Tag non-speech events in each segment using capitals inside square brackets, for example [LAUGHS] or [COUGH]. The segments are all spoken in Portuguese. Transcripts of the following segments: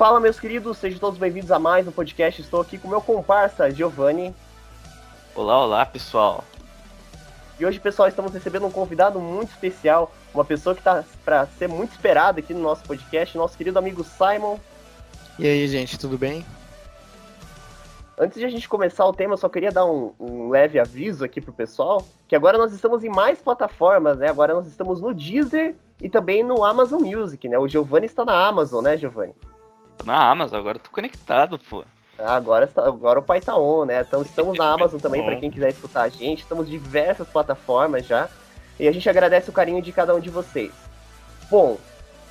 Fala, meus queridos, sejam todos bem-vindos a mais um podcast. Estou aqui com meu comparsa, Giovanni. Olá, olá, pessoal. E hoje, pessoal, estamos recebendo um convidado muito especial, uma pessoa que está para ser muito esperada aqui no nosso podcast, nosso querido amigo Simon. E aí, gente, tudo bem? Antes de a gente começar o tema, eu só queria dar um, um, leve aviso aqui pro pessoal, que agora nós estamos em mais plataformas, né? Agora nós estamos no Deezer e também no Amazon Music, né? O Giovanni está na Amazon, né, Giovanni? Tô na Amazon, agora tô conectado, pô. Agora, agora o pai tá on, né? Então estamos na Amazon [LAUGHS] também para quem quiser escutar a gente. Estamos em diversas plataformas já. E a gente agradece o carinho de cada um de vocês. Bom,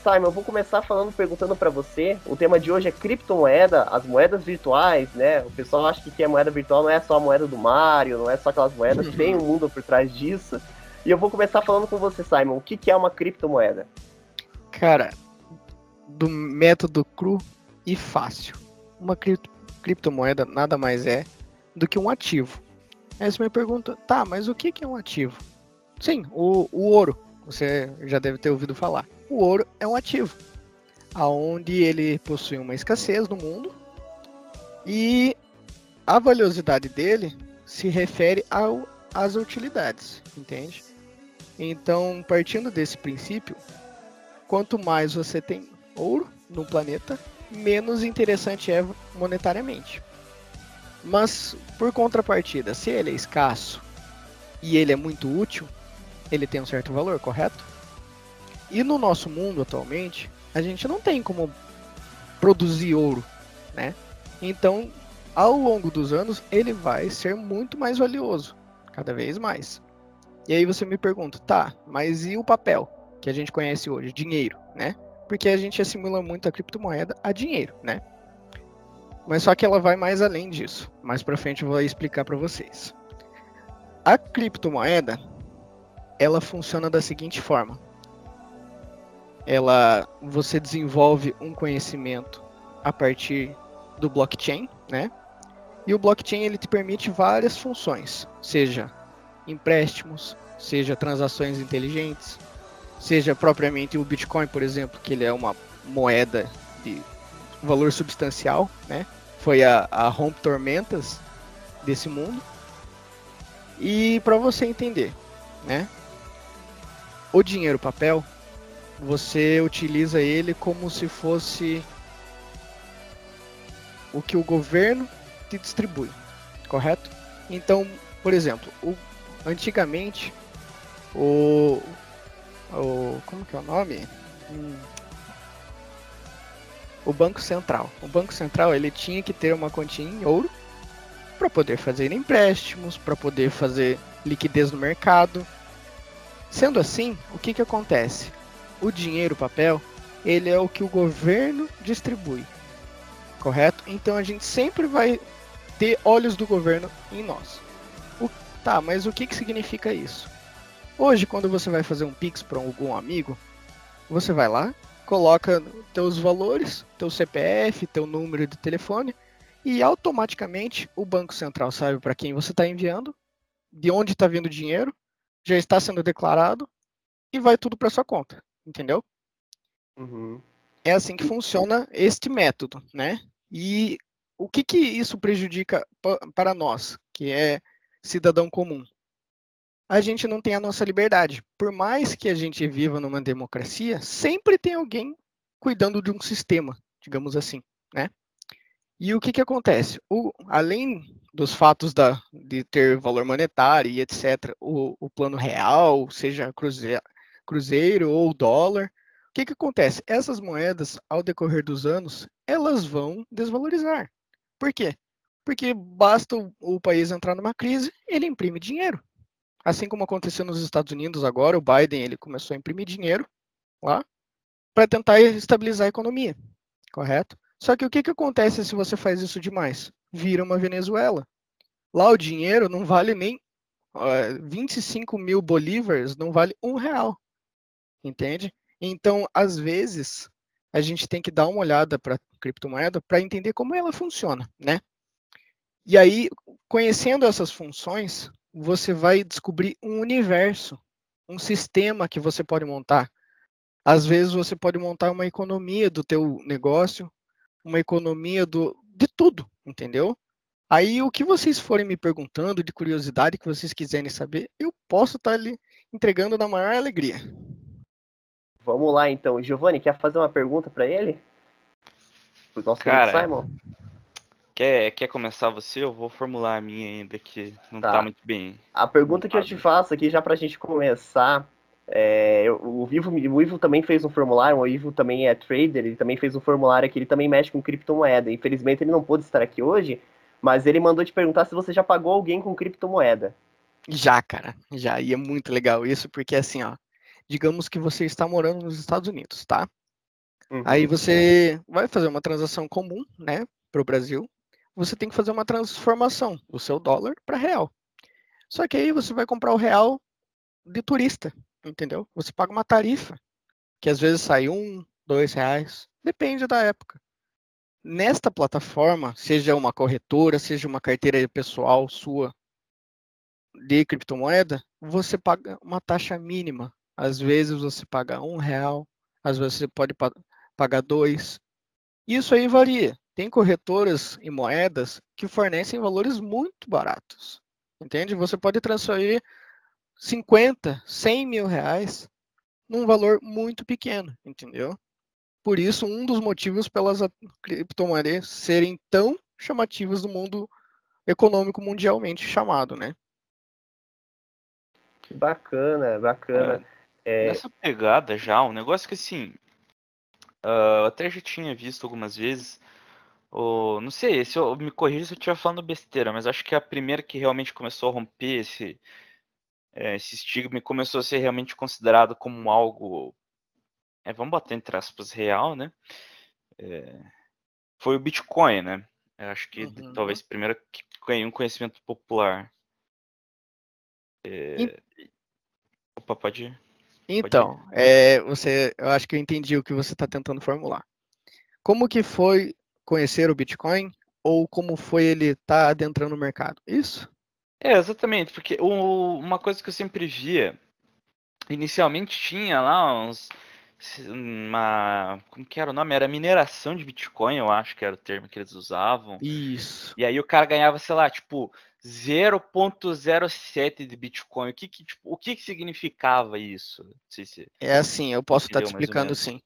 Simon, eu vou começar falando, perguntando para você. O tema de hoje é criptomoeda, as moedas virtuais, né? O pessoal acha que, que é moeda virtual não é só a moeda do Mario, não é só aquelas moedas, uhum. [LAUGHS] tem um mundo por trás disso. E eu vou começar falando com você, Simon. O que, que é uma criptomoeda? Cara, do método cru e fácil. Uma cripto, criptomoeda nada mais é do que um ativo. Aí você me pergunta, tá, mas o que, é um ativo? Sim, o, o ouro. Você já deve ter ouvido falar o ouro é um ativo, aonde ele possui uma escassez no mundo e a valiosidade dele se refere ao, às utilidades, entende? Então, partindo desse princípio, quanto mais você tem ouro no planeta, menos interessante é monetariamente. Mas, por contrapartida, se ele é escasso e ele é muito útil, ele tem um certo valor, correto? E no nosso mundo atualmente, a gente não tem como produzir ouro, né? Então, ao longo dos anos, ele vai ser muito mais valioso, cada vez mais. E aí você me pergunta, tá, mas e o papel que a gente conhece hoje, dinheiro, né? Porque a gente assimila muito a criptomoeda a dinheiro, né? Mas só que ela vai mais além disso. Mais para frente eu vou explicar para vocês. A criptomoeda, ela funciona da seguinte forma: ela você desenvolve um conhecimento a partir do blockchain, né? E o blockchain ele te permite várias funções, seja empréstimos, seja transações inteligentes, seja propriamente o Bitcoin, por exemplo, que ele é uma moeda de valor substancial, né? Foi a, a rompe tormentas desse mundo. E para você entender, né? O dinheiro papel você utiliza ele como se fosse o que o governo te distribui, correto? Então, por exemplo, o, antigamente o, o como que é o nome? Hum, o Banco Central. O Banco Central ele tinha que ter uma continha em ouro para poder fazer empréstimos, para poder fazer liquidez no mercado. Sendo assim, o que que acontece? o dinheiro, o papel, ele é o que o governo distribui. Correto? Então a gente sempre vai ter olhos do governo em nós. O, tá, mas o que, que significa isso? Hoje, quando você vai fazer um Pix para algum amigo, você vai lá, coloca teus valores, teu CPF, teu número de telefone, e automaticamente o Banco Central sabe para quem você está enviando, de onde está vindo o dinheiro, já está sendo declarado e vai tudo para sua conta entendeu? Uhum. É assim que funciona este método, né? E o que, que isso prejudica para nós, que é cidadão comum? A gente não tem a nossa liberdade. Por mais que a gente viva numa democracia, sempre tem alguém cuidando de um sistema, digamos assim, né? E o que, que acontece? O, além dos fatos da, de ter valor monetário e etc., o, o plano real, seja cruzeiro, cruzeiro ou dólar. O que, que acontece? Essas moedas, ao decorrer dos anos, elas vão desvalorizar. Por quê? Porque basta o, o país entrar numa crise, ele imprime dinheiro. Assim como aconteceu nos Estados Unidos agora, o Biden ele começou a imprimir dinheiro lá para tentar estabilizar a economia, correto? Só que o que, que acontece se você faz isso demais? Vira uma Venezuela. Lá o dinheiro não vale nem uh, 25 mil bolívares, não vale um real entende? Então, às vezes, a gente tem que dar uma olhada para a criptomoeda para entender como ela funciona, né? E aí, conhecendo essas funções, você vai descobrir um universo, um sistema que você pode montar. Às vezes você pode montar uma economia do teu negócio, uma economia do, de tudo, entendeu? Aí o que vocês forem me perguntando de curiosidade que vocês quiserem saber, eu posso estar tá ali entregando na maior alegria. Vamos lá então. Giovanni, quer fazer uma pergunta para ele? Pro nosso Cara, Simon? Quer, quer começar você? Eu vou formular a minha ainda, que não tá, tá muito bem. A pergunta que eu te faço aqui, já pra gente começar, é, o, Vivo, o Ivo também fez um formulário, o Ivo também é trader, ele também fez um formulário aqui, ele também mexe com criptomoeda. Infelizmente ele não pôde estar aqui hoje, mas ele mandou te perguntar se você já pagou alguém com criptomoeda. Já, cara, já. E é muito legal isso, porque assim, ó, digamos que você está morando nos Estados Unidos, tá? Uhum. Aí você vai fazer uma transação comum, né, para o Brasil você tem que fazer uma transformação do seu dólar para real. Só que aí você vai comprar o real de turista, entendeu? Você paga uma tarifa, que às vezes sai um, dois reais, depende da época. Nesta plataforma, seja uma corretora, seja uma carteira pessoal sua de criptomoeda, você paga uma taxa mínima. Às vezes você paga um real, às vezes você pode pagar dois. Isso aí varia. Tem corretoras e moedas que fornecem valores muito baratos. Entende? Você pode transferir 50, 100 mil reais num valor muito pequeno, entendeu? Por isso, um dos motivos pelas criptomoedas serem tão chamativas no mundo econômico mundialmente chamado, né? Bacana, bacana. É, é... Nessa pegada já, um negócio que assim, uh, eu até já tinha visto algumas vezes, o, não sei, se eu me corrija se eu estiver falando besteira, mas acho que a primeira que realmente começou a romper esse, é, esse estigma e começou a ser realmente considerado como algo, é, vamos botar entre aspas, real, né? É, foi o Bitcoin, né? Eu acho que uhum. talvez primeiro que ganhou um conhecimento popular. É... E... Opa, pode ir. Então, pode ir. É, você, eu acho que eu entendi o que você está tentando formular. Como que foi conhecer o Bitcoin ou como foi ele estar tá adentrando o mercado. Isso? É, exatamente, porque o, uma coisa que eu sempre via, inicialmente tinha lá uns uma como que era o nome? Era mineração de Bitcoin, eu acho que era o termo que eles usavam. Isso. E aí o cara ganhava, sei lá, tipo 0.07 de Bitcoin. O que que, tipo, o que que significava isso? Se, é assim, eu posso estar te explicando sim.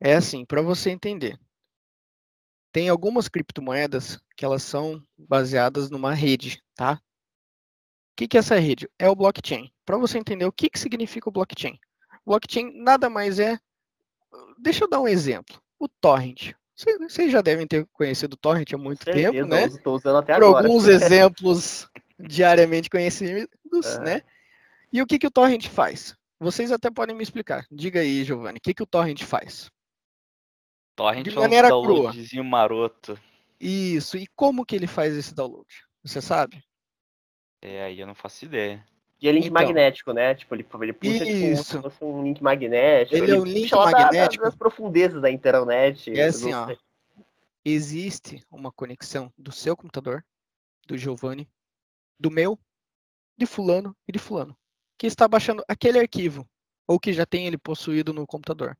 É assim, para você entender. Tem algumas criptomoedas que elas são baseadas numa rede, tá? O que, que é essa rede? É o blockchain. Para você entender o que, que significa o blockchain. Blockchain nada mais é. Deixa eu dar um exemplo. O torrent. Vocês já devem ter conhecido o torrent há muito Certeza, tempo, né? Estou usando até Por agora. alguns [LAUGHS] exemplos diariamente conhecidos, é. né? E o que, que o torrent faz? Vocês até podem me explicar. Diga aí, Giovanni, o que, que o torrent faz? Torrent de maneira é um downloadzinho crua. maroto. Isso. E como que ele faz esse download? Você sabe? É, aí eu não faço ideia. E é link então, magnético, né? Tipo, ele, ele puxa tipo, se fosse um link magnético. Ele, ele é um link magnético. Da, das profundezas da internet. É assim, ó. [LAUGHS] Existe uma conexão do seu computador, do Giovanni, do meu, de fulano e de fulano, que está baixando aquele arquivo, ou que já tem ele possuído no computador.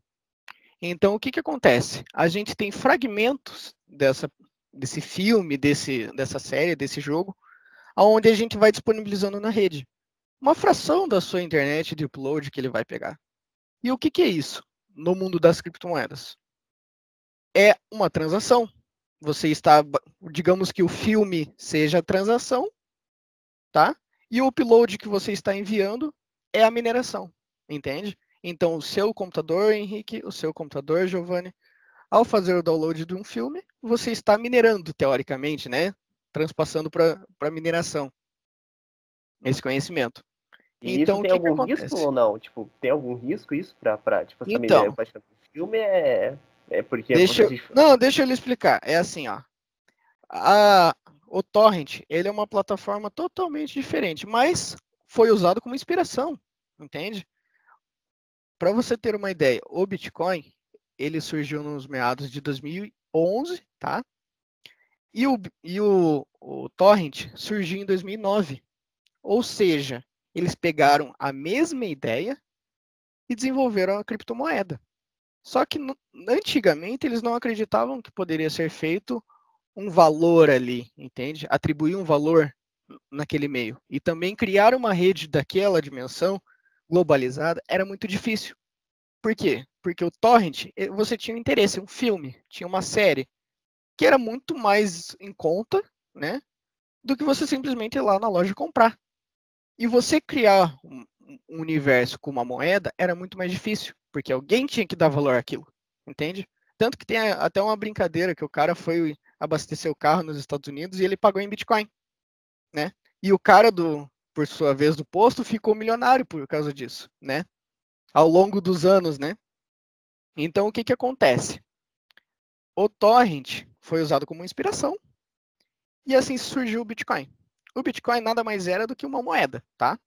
Então, o que, que acontece? A gente tem fragmentos dessa, desse filme, desse, dessa série, desse jogo, onde a gente vai disponibilizando na rede. Uma fração da sua internet de upload que ele vai pegar. E o que, que é isso no mundo das criptomoedas? É uma transação. Você está, digamos que o filme seja a transação, tá? E o upload que você está enviando é a mineração, entende? Então, o seu computador, Henrique, o seu computador, Giovanni, ao fazer o download de um filme, você está minerando, teoricamente, né? Transpassando para mineração esse conhecimento. E então, tem algum risco ou não? Tipo, tem algum risco isso para tipo, essa então, mineração? O filme é, é porque... Deixa eu... Não, deixa eu lhe explicar. É assim, ó. A, o Torrent, ele é uma plataforma totalmente diferente, mas foi usado como inspiração, entende? Para você ter uma ideia, o Bitcoin ele surgiu nos meados de 2011, tá? E o, e o, o Torrent surgiu em 2009. Ou seja, eles pegaram a mesma ideia e desenvolveram a criptomoeda. Só que antigamente eles não acreditavam que poderia ser feito um valor ali, entende? Atribuir um valor naquele meio. E também criar uma rede daquela dimensão globalizada era muito difícil. Por quê? Porque o torrent, você tinha um interesse, um filme, tinha uma série, que era muito mais em conta, né? Do que você simplesmente ir lá na loja comprar. E você criar um universo com uma moeda era muito mais difícil, porque alguém tinha que dar valor àquilo, entende? Tanto que tem até uma brincadeira que o cara foi abastecer o carro nos Estados Unidos e ele pagou em Bitcoin, né? E o cara do, por sua vez, do posto ficou milionário por causa disso, né? Ao longo dos anos, né? Então o que que acontece? O torrent foi usado como inspiração e assim surgiu o Bitcoin. O Bitcoin nada mais era do que uma moeda, tá?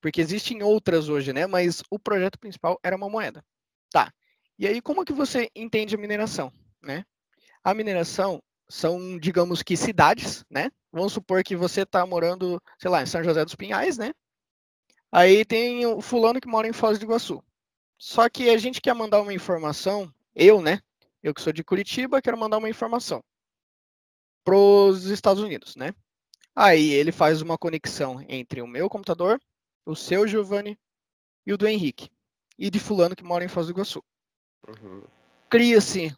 Porque existem outras hoje, né? Mas o projeto principal era uma moeda. Tá. E aí como que você entende a mineração, né? A mineração são, digamos que cidades, né? Vamos supor que você está morando, sei lá, em São José dos Pinhais, né? Aí tem o fulano que mora em Foz do Iguaçu. Só que a gente quer mandar uma informação, eu, né? Eu que sou de Curitiba, quero mandar uma informação para os Estados Unidos, né? Aí ele faz uma conexão entre o meu computador, o seu Giovanni e o do Henrique. E de fulano que mora em Foz do Iguaçu. Uhum. Cria-se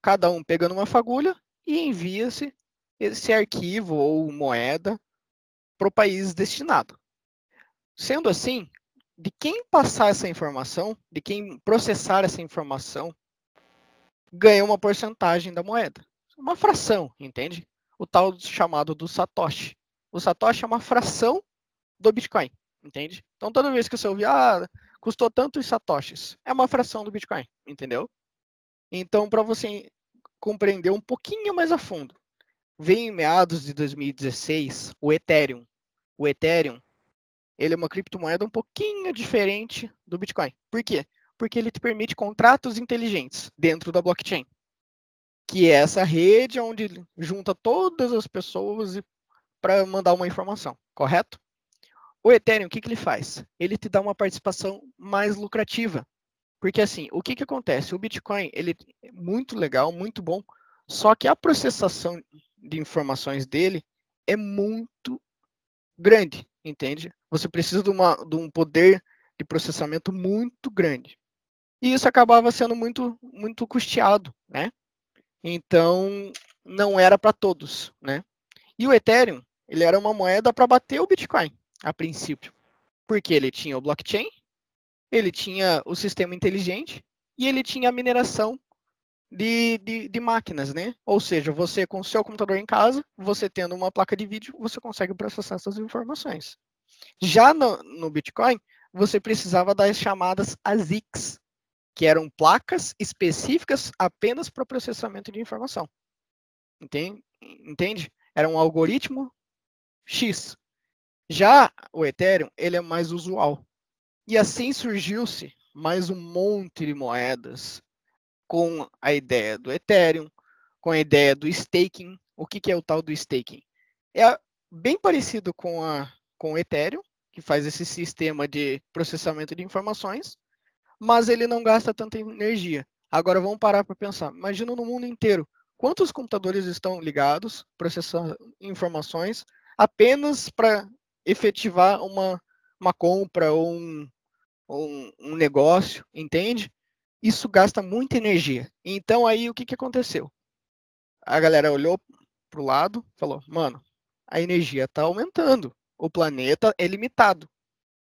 cada um pegando uma fagulha e envia-se esse arquivo ou moeda para o país destinado. Sendo assim, de quem passar essa informação, de quem processar essa informação, ganha uma porcentagem da moeda. Uma fração, entende? O tal chamado do Satoshi. O Satoshi é uma fração do Bitcoin, entende? Então toda vez que você ouvir, ah, custou tantos Satoshis, é uma fração do Bitcoin, entendeu? Então, para você compreender um pouquinho mais a fundo. Vem em meados de 2016 o Ethereum. O Ethereum, ele é uma criptomoeda um pouquinho diferente do Bitcoin. Por quê? Porque ele te permite contratos inteligentes dentro da blockchain. Que é essa rede onde junta todas as pessoas para mandar uma informação, correto? O Ethereum, o que, que ele faz? Ele te dá uma participação mais lucrativa. Porque assim, o que, que acontece? O Bitcoin ele é muito legal, muito bom, só que a processação de informações dele é muito grande, entende? Você precisa de, uma, de um poder de processamento muito grande. E isso acabava sendo muito, muito custeado, né? Então, não era para todos, né? E o Ethereum, ele era uma moeda para bater o Bitcoin, a princípio. Porque ele tinha o blockchain, ele tinha o sistema inteligente e ele tinha a mineração de, de, de, máquinas, né? Ou seja, você com o seu computador em casa, você tendo uma placa de vídeo, você consegue processar essas informações. Já no, no Bitcoin, você precisava das chamadas ASICs, que eram placas específicas apenas para processamento de informação. Entende? Entende? Era um algoritmo X. Já o Ethereum, ele é mais usual. E assim surgiu-se mais um monte de moedas com a ideia do Ethereum, com a ideia do staking. O que, que é o tal do staking? É bem parecido com, a, com o Ethereum, que faz esse sistema de processamento de informações, mas ele não gasta tanta energia. Agora vamos parar para pensar. Imagina no mundo inteiro quantos computadores estão ligados, processando informações, apenas para efetivar uma uma compra ou um, um, um negócio, entende? Isso gasta muita energia. Então aí o que, que aconteceu? A galera olhou para o lado, falou, mano, a energia está aumentando, o planeta é limitado.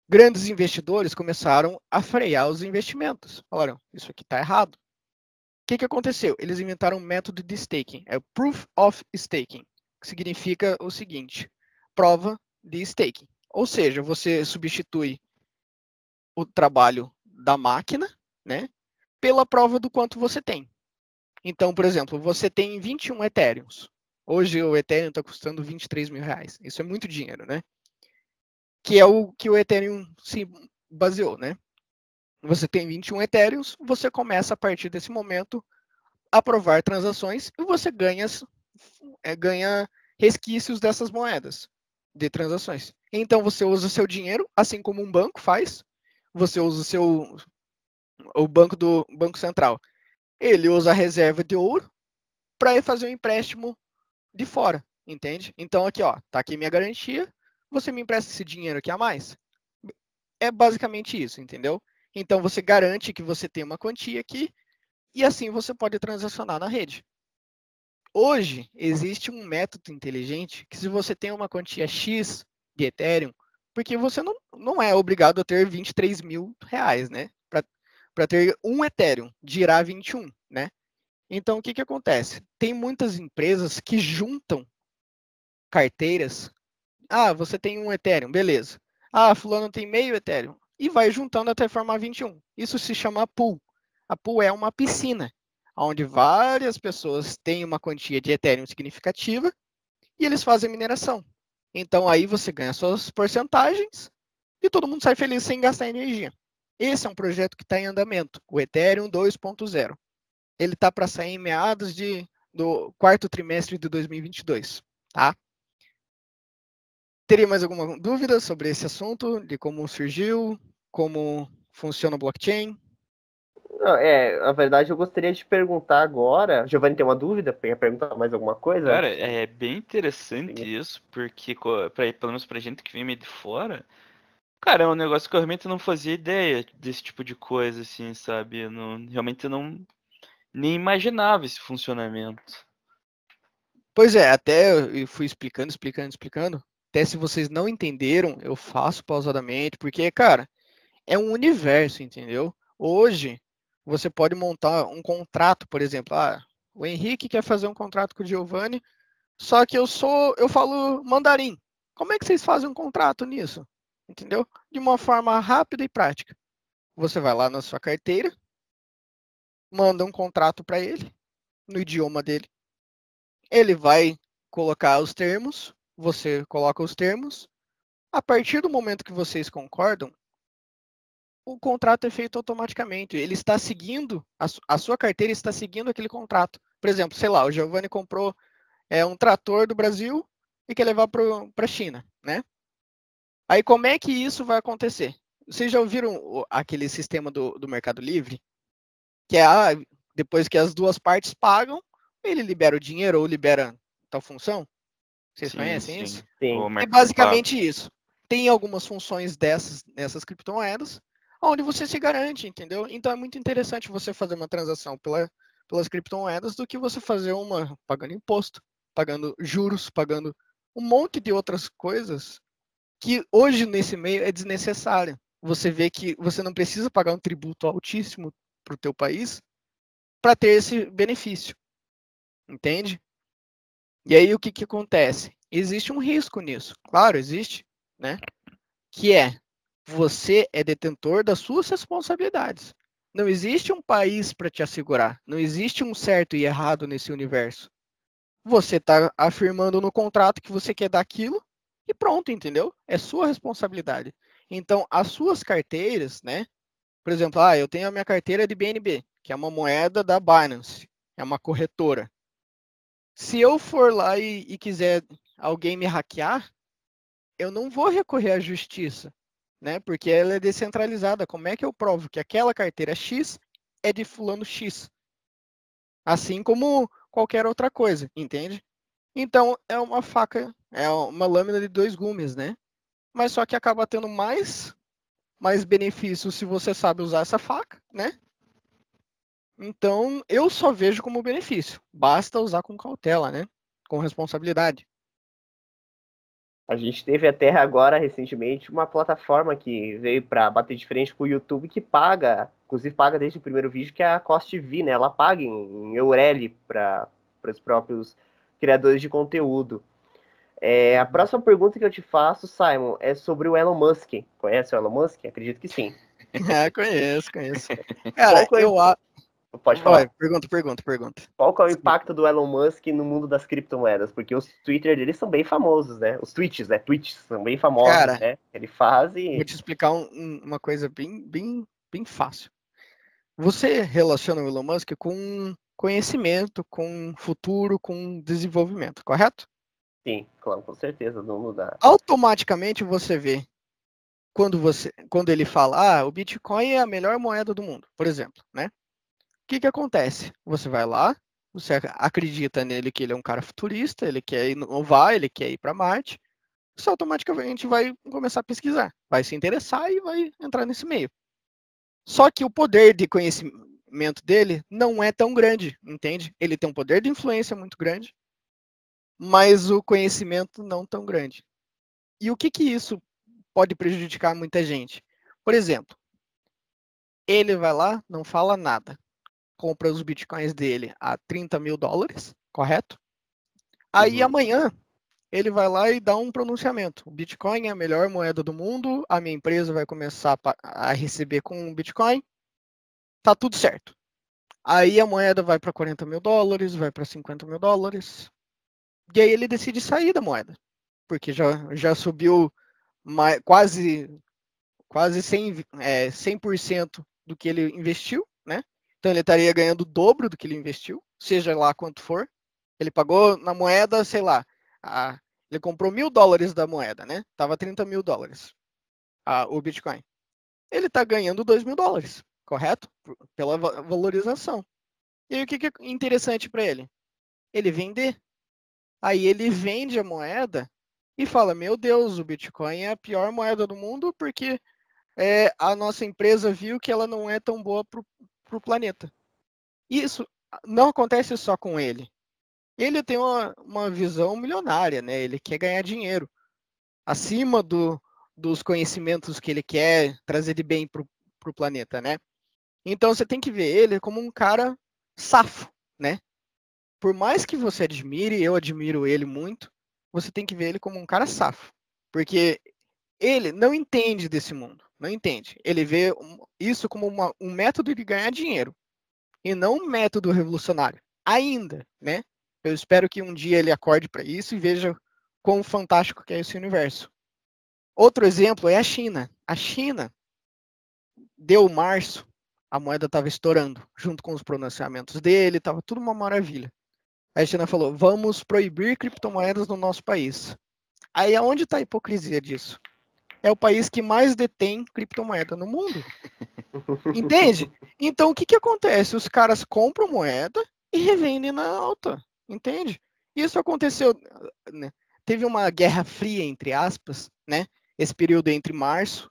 Grandes investidores começaram a frear os investimentos. Falaram, isso aqui está errado. O que, que aconteceu? Eles inventaram um método de staking, é o Proof of Staking, que significa o seguinte: prova de staking. Ou seja, você substitui o trabalho da máquina, né, pela prova do quanto você tem. Então, por exemplo, você tem 21 Ethereums. Hoje o Ethereum está custando 23 mil reais. Isso é muito dinheiro, né? Que é o que o Ethereum se baseou, né? Você tem 21 Ethereums, você começa a partir desse momento a provar transações e você ganha, é, ganha resquícios dessas moedas de transações. Então você usa o seu dinheiro, assim como um banco faz. Você usa o seu o banco do Banco Central. ele usa a reserva de ouro para fazer um empréstimo de fora, entende? Então aqui, ó, tá aqui minha garantia, você me empresta esse dinheiro aqui a mais? É basicamente isso, entendeu? Então você garante que você tem uma quantia aqui e assim você pode transacionar na rede. Hoje existe um método inteligente que se você tem uma quantia X de Ethereum, porque você não, não é obrigado a ter 23 mil reais, né? Para ter um Ethereum, girar 21, né? Então, o que, que acontece? Tem muitas empresas que juntam carteiras. Ah, você tem um Ethereum, beleza. Ah, fulano tem meio Ethereum. E vai juntando até formar 21. Isso se chama pool. A pool é uma piscina, onde várias pessoas têm uma quantia de Ethereum significativa e eles fazem mineração. Então aí você ganha suas porcentagens e todo mundo sai feliz sem gastar energia. Esse é um projeto que está em andamento, o Ethereum 2.0. Ele está para sair em meados de, do quarto trimestre de 2022, tá? Teria mais alguma dúvida sobre esse assunto, de como surgiu, como funciona o blockchain? Não, é, na verdade eu gostaria de perguntar agora. Giovanni tem uma dúvida? Quer perguntar mais alguma coisa? Cara, é bem interessante Sim. isso, porque pra, pelo menos pra gente que vem meio de fora, cara, é um negócio que eu realmente não fazia ideia desse tipo de coisa, assim, sabe? Eu não, realmente não nem imaginava esse funcionamento. Pois é, até eu fui explicando, explicando, explicando. Até se vocês não entenderam, eu faço pausadamente, porque, cara, é um universo, entendeu? Hoje, você pode montar um contrato, por exemplo, ah, o Henrique quer fazer um contrato com o Giovanni, só que eu sou, eu falo mandarim. Como é que vocês fazem um contrato nisso? Entendeu? De uma forma rápida e prática. Você vai lá na sua carteira, manda um contrato para ele no idioma dele. Ele vai colocar os termos, você coloca os termos. A partir do momento que vocês concordam, o contrato é feito automaticamente. Ele está seguindo, a, a sua carteira está seguindo aquele contrato. Por exemplo, sei lá, o Giovanni comprou é, um trator do Brasil e quer levar para a China, né? Aí como é que isso vai acontecer? Vocês já ouviram aquele sistema do, do Mercado Livre? Que é, ah, depois que as duas partes pagam, ele libera o dinheiro ou libera tal função? Vocês sim, conhecem sim. isso? Sim. É basicamente isso. Tem algumas funções dessas nessas criptomoedas onde você se garante, entendeu? Então é muito interessante você fazer uma transação pela, pelas criptomoedas do que você fazer uma pagando imposto, pagando juros, pagando um monte de outras coisas que hoje nesse meio é desnecessário. Você vê que você não precisa pagar um tributo altíssimo para o teu país para ter esse benefício, entende? E aí o que, que acontece? Existe um risco nisso, claro, existe, né? Que é você é detentor das suas responsabilidades. Não existe um país para te assegurar. Não existe um certo e errado nesse universo. Você está afirmando no contrato que você quer dar aquilo e pronto, entendeu? É sua responsabilidade. Então, as suas carteiras, né? Por exemplo, ah, eu tenho a minha carteira de BNB, que é uma moeda da Binance, é uma corretora. Se eu for lá e, e quiser alguém me hackear, eu não vou recorrer à justiça né? Porque ela é descentralizada. Como é que eu provo que aquela carteira X é de fulano X? Assim como qualquer outra coisa, entende? Então é uma faca, é uma lâmina de dois gumes, né? Mas só que acaba tendo mais mais benefícios se você sabe usar essa faca, né? Então eu só vejo como benefício. Basta usar com cautela, né? Com responsabilidade. A gente teve até agora, recentemente, uma plataforma que veio para bater de frente com o YouTube que paga, inclusive paga desde o primeiro vídeo, que é a Cost TV, né? Ela paga em, Eureli para os próprios criadores de conteúdo. É, a próxima pergunta que eu te faço, Simon, é sobre o Elon Musk. Conhece o Elon Musk? Acredito que sim. [LAUGHS] É, conheço, conheço. [LAUGHS] Cara, eu, Pode falar. Vai, pergunta, pergunta, pergunta. Qual que é o impacto do Elon Musk no mundo das criptomoedas? Porque os Twitter deles são bem famosos, né? Os tweets, né? Tweets são bem famosos, Cara, né? Ele faz e... Vou te explicar um, uma coisa bem, bem, bem fácil. Você relaciona o Elon Musk com conhecimento, com futuro, com desenvolvimento, correto? Sim, claro, com certeza, não mudar. Automaticamente você vê quando você, quando ele fala, ah, o Bitcoin é a melhor moeda do mundo, por exemplo, né? Que, que acontece? Você vai lá, você acredita nele que ele é um cara futurista, ele quer inovar, ele quer ir para Marte, você automaticamente vai começar a pesquisar, vai se interessar e vai entrar nesse meio. Só que o poder de conhecimento dele não é tão grande, entende? Ele tem um poder de influência muito grande, mas o conhecimento não tão grande. E o que que isso pode prejudicar muita gente? Por exemplo, ele vai lá, não fala nada, compra os bitcoins dele a 30 mil dólares, correto? Aí uhum. amanhã ele vai lá e dá um pronunciamento. O Bitcoin é a melhor moeda do mundo, a minha empresa vai começar a receber com o Bitcoin, tá tudo certo. Aí a moeda vai para 40 mil dólares, vai para 50 mil dólares, e aí ele decide sair da moeda, porque já, já subiu mais, quase quase 100, é, 100% do que ele investiu? Então ele estaria ganhando o dobro do que ele investiu, seja lá quanto for. Ele pagou na moeda, sei lá, a, ele comprou mil dólares da moeda, né? Tava 30 mil dólares a, o Bitcoin. Ele está ganhando 2 mil dólares, correto? Pela valorização. E aí o que, é interessante para ele? Ele vender. Aí ele vende a moeda e fala: Meu Deus, o Bitcoin é a pior moeda do mundo porque é, a nossa empresa viu que ela não é tão boa para o planeta. Isso não acontece só com ele ele tem uma, uma visão milionária, né? Ele quer ganhar dinheiro acima do, dos conhecimentos que ele quer trazer de bem para o planeta, né? Então você tem que ver ele como um cara safo, né? Por mais que você admire, eu admiro ele muito, você tem que ver ele como um cara safo, porque ele não entende desse mundo, não entende. Ele vê isso como uma, um método de ganhar dinheiro e não um método revolucionário, ainda, né? Eu espero que um dia ele acorde para isso e veja quão fantástico que é esse universo. Outro exemplo é a China. A China deu março, a moeda estava estourando, junto com os pronunciamentos dele, estava tudo uma maravilha. A China falou: vamos proibir criptomoedas no nosso país. Aí aonde está a hipocrisia disso? É o país que mais detém criptomoeda no mundo. [LAUGHS] Entende? Então o que, que acontece? Os caras compram moeda e revendem na alta. Entende? Isso aconteceu, né? teve uma guerra fria entre aspas, né? Esse período entre março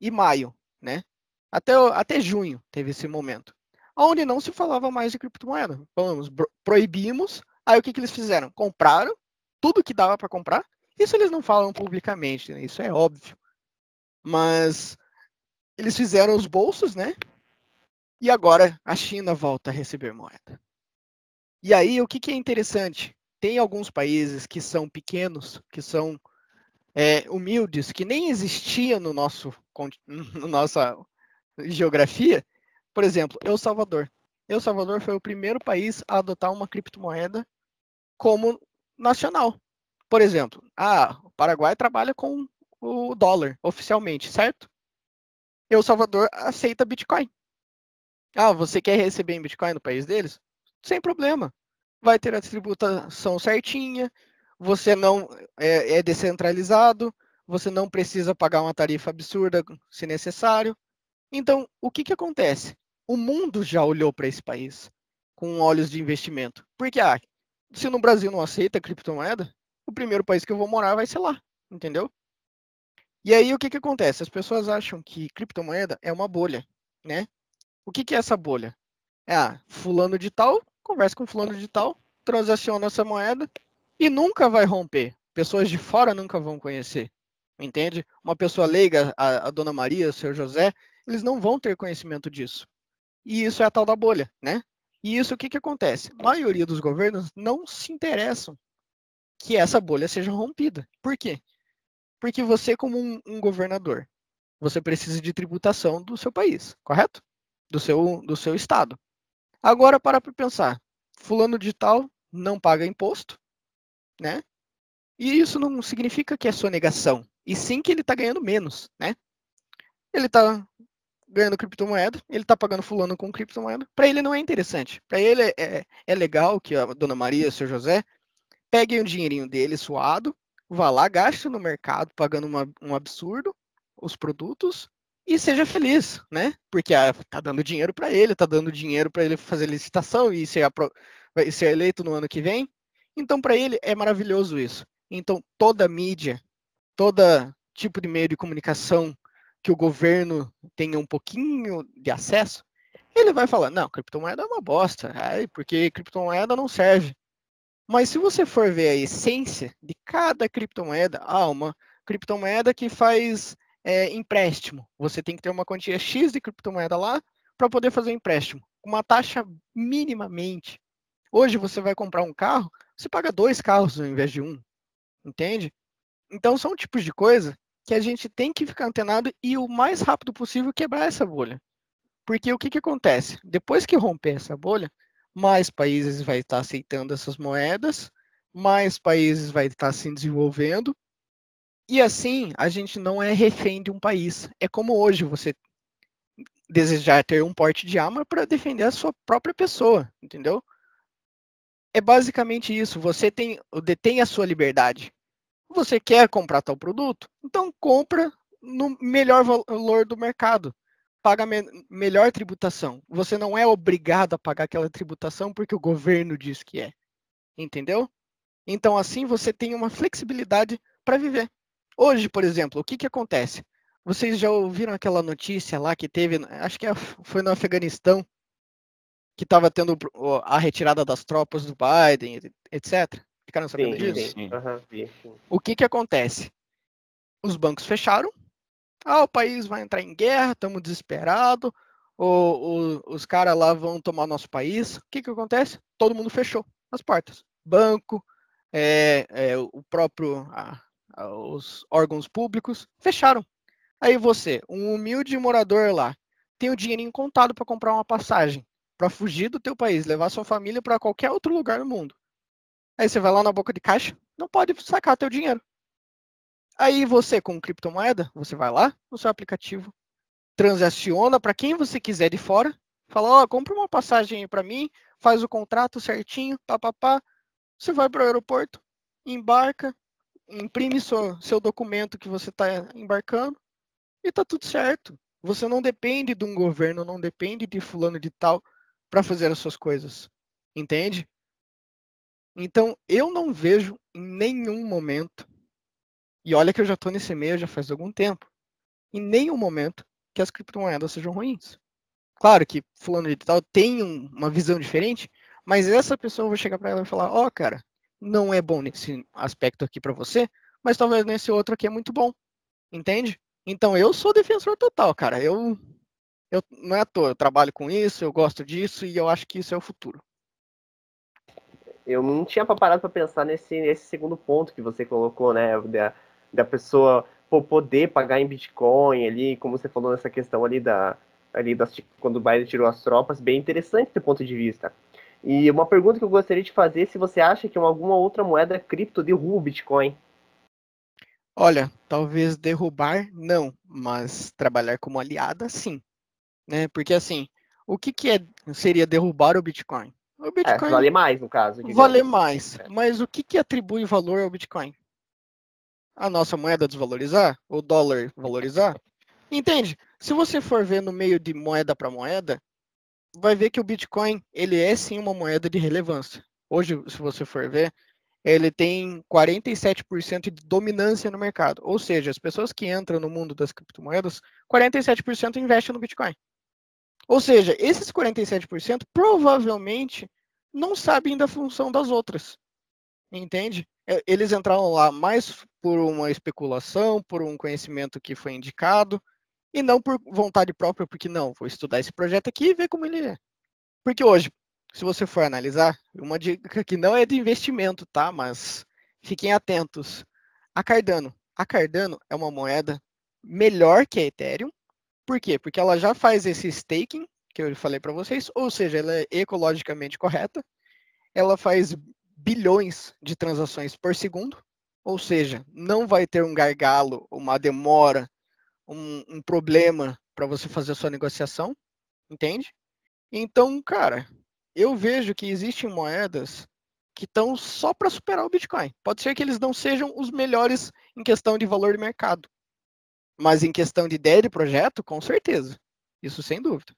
e maio, né? Até, até junho teve esse momento, onde não se falava mais de criptomoeda. Vamos, proibimos. Aí o que, que eles fizeram? Compraram tudo que dava para comprar. Isso eles não falam publicamente, né? isso é óbvio. Mas eles fizeram os bolsos, né? E agora a China volta a receber moeda. E aí, o que, que é interessante? Tem alguns países que são pequenos, que são é, humildes, que nem existiam no nosso, [LAUGHS] no nossa geografia. Por exemplo, El Salvador. El Salvador foi o primeiro país a adotar uma criptomoeda como nacional. Por exemplo, ah, o Paraguai trabalha com o dólar oficialmente, certo? El Salvador aceita Bitcoin. Ah, você quer receber em Bitcoin no país deles? sem problema. Vai ter a tributação certinha, você não é, é descentralizado, você não precisa pagar uma tarifa absurda se necessário. Então, o que, que acontece? O mundo já olhou para esse país com olhos de investimento. Porque, ah, se no Brasil não aceita criptomoeda, o primeiro país que eu vou morar vai ser lá, entendeu? E aí, o que, que acontece? As pessoas acham que criptomoeda é uma bolha, né? O que, que é essa bolha? É, ah, fulano de tal conversa com fulano de tal, transaciona essa moeda e nunca vai romper. Pessoas de fora nunca vão conhecer. Entende? Uma pessoa leiga, a, a dona Maria, o seu José, eles não vão ter conhecimento disso. E isso é a tal da bolha, né? E isso o que, que acontece? A maioria dos governos não se interessam que essa bolha seja rompida. Por quê? Porque você, como um, um governador, você precisa de tributação do seu país, correto? Do seu, do seu estado. Agora para para pensar, fulano de tal não paga imposto, né? E isso não significa que é sonegação, e sim que ele está ganhando menos, né? Ele está ganhando criptomoeda, ele está pagando fulano com criptomoeda. Para ele não é interessante. Para ele é, é, é, legal que a dona Maria, o seu José, peguem o dinheirinho dele suado, vá lá, gaste no mercado, pagando uma, um absurdo os produtos, e seja feliz, né? Porque ah, tá dando dinheiro para ele, tá dando dinheiro para ele fazer licitação e ser, vai ser eleito no ano que vem. Então, para ele é maravilhoso isso. Então, toda mídia, toda tipo de meio de comunicação que o governo tenha um pouquinho de acesso, ele vai falar: não, criptomoeda é uma bosta, porque criptomoeda não serve. Mas se você for ver a essência de cada criptomoeda, ah, uma criptomoeda que faz é, empréstimo. Você tem que ter uma quantia X de criptomoeda lá para poder fazer empréstimo, com uma taxa minimamente. Hoje você vai comprar um carro, você paga dois carros ao invés de um, entende? Então são tipos de coisa que a gente tem que ficar antenado e o mais rápido possível quebrar essa bolha. Porque o que, que acontece? Depois que romper essa bolha, mais países vai estar aceitando essas moedas, mais países vai estar se desenvolvendo, e assim a gente não é refém de um país. É como hoje você desejar ter um porte de arma para defender a sua própria pessoa, entendeu? É basicamente isso. Você tem, detém a sua liberdade. Você quer comprar tal produto? Então compra no melhor valor do mercado. Paga me melhor tributação. Você não é obrigado a pagar aquela tributação porque o governo diz que é. Entendeu? Então assim você tem uma flexibilidade para viver. Hoje, por exemplo, o que, que acontece? Vocês já ouviram aquela notícia lá que teve, acho que é, foi no Afeganistão, que estava tendo a retirada das tropas do Biden, etc. Ficaram sabendo sim, disso? Sim. Uhum, sim. O que, que acontece? Os bancos fecharam. Ah, o país vai entrar em guerra, estamos desesperados. os caras lá vão tomar nosso país. O que, que acontece? Todo mundo fechou as portas. Banco, é, é, o próprio os órgãos públicos, fecharam. Aí você, um humilde morador lá, tem o dinheiro contado para comprar uma passagem, para fugir do teu país, levar sua família para qualquer outro lugar no mundo. Aí você vai lá na boca de caixa, não pode sacar teu dinheiro. Aí você, com criptomoeda, você vai lá no seu aplicativo, transaciona para quem você quiser de fora, fala, ó, oh, compra uma passagem para mim, faz o contrato certinho, papapá. Você vai para o aeroporto, embarca, imprime seu, seu documento que você está embarcando e tá tudo certo. Você não depende de um governo, não depende de fulano de tal para fazer as suas coisas. Entende? Então, eu não vejo em nenhum momento, e olha que eu já estou nesse meio já faz algum tempo, em nenhum momento que as criptomoedas sejam ruins. Claro que fulano de tal tem um, uma visão diferente, mas essa pessoa vou chegar para ela e falar: "Ó, oh, cara, não é bom nesse aspecto aqui para você, mas talvez nesse outro aqui é muito bom. Entende? Então eu sou defensor total, cara. Eu, eu não é à toa, eu trabalho com isso, eu gosto disso e eu acho que isso é o futuro. Eu não tinha parado para pensar nesse, nesse segundo ponto que você colocou, né? Da, da pessoa poder pagar em Bitcoin ali, como você falou nessa questão ali da ali das, quando o Biden tirou as tropas, bem interessante do ponto de vista. E uma pergunta que eu gostaria de fazer é se você acha que alguma outra moeda cripto derruba o Bitcoin. Olha, talvez derrubar não, mas trabalhar como aliada sim, né? Porque assim, o que, que é, seria derrubar o Bitcoin? O é, Bitcoin é, vale mais no caso. Vale mais, é. mas o que, que atribui valor ao Bitcoin? A nossa moeda desvalorizar? O dólar valorizar? Entende? Se você for ver no meio de moeda para moeda, vai ver que o Bitcoin ele é sim uma moeda de relevância. Hoje, se você for ver, ele tem 47% de dominância no mercado. Ou seja, as pessoas que entram no mundo das criptomoedas, 47% investem no Bitcoin. Ou seja, esses 47% provavelmente não sabem da função das outras. Entende? É, eles entraram lá mais por uma especulação, por um conhecimento que foi indicado, e não por vontade própria, porque não, vou estudar esse projeto aqui e ver como ele é. Porque hoje, se você for analisar, uma dica que não é de investimento, tá? Mas fiquem atentos. A Cardano. A Cardano é uma moeda melhor que a Ethereum. Por quê? Porque ela já faz esse staking, que eu falei para vocês, ou seja, ela é ecologicamente correta. Ela faz bilhões de transações por segundo, ou seja, não vai ter um gargalo, uma demora um, um problema para você fazer a sua negociação, entende? Então, cara, eu vejo que existem moedas que estão só para superar o Bitcoin. Pode ser que eles não sejam os melhores em questão de valor de mercado. Mas em questão de ideia de projeto, com certeza. Isso sem dúvida.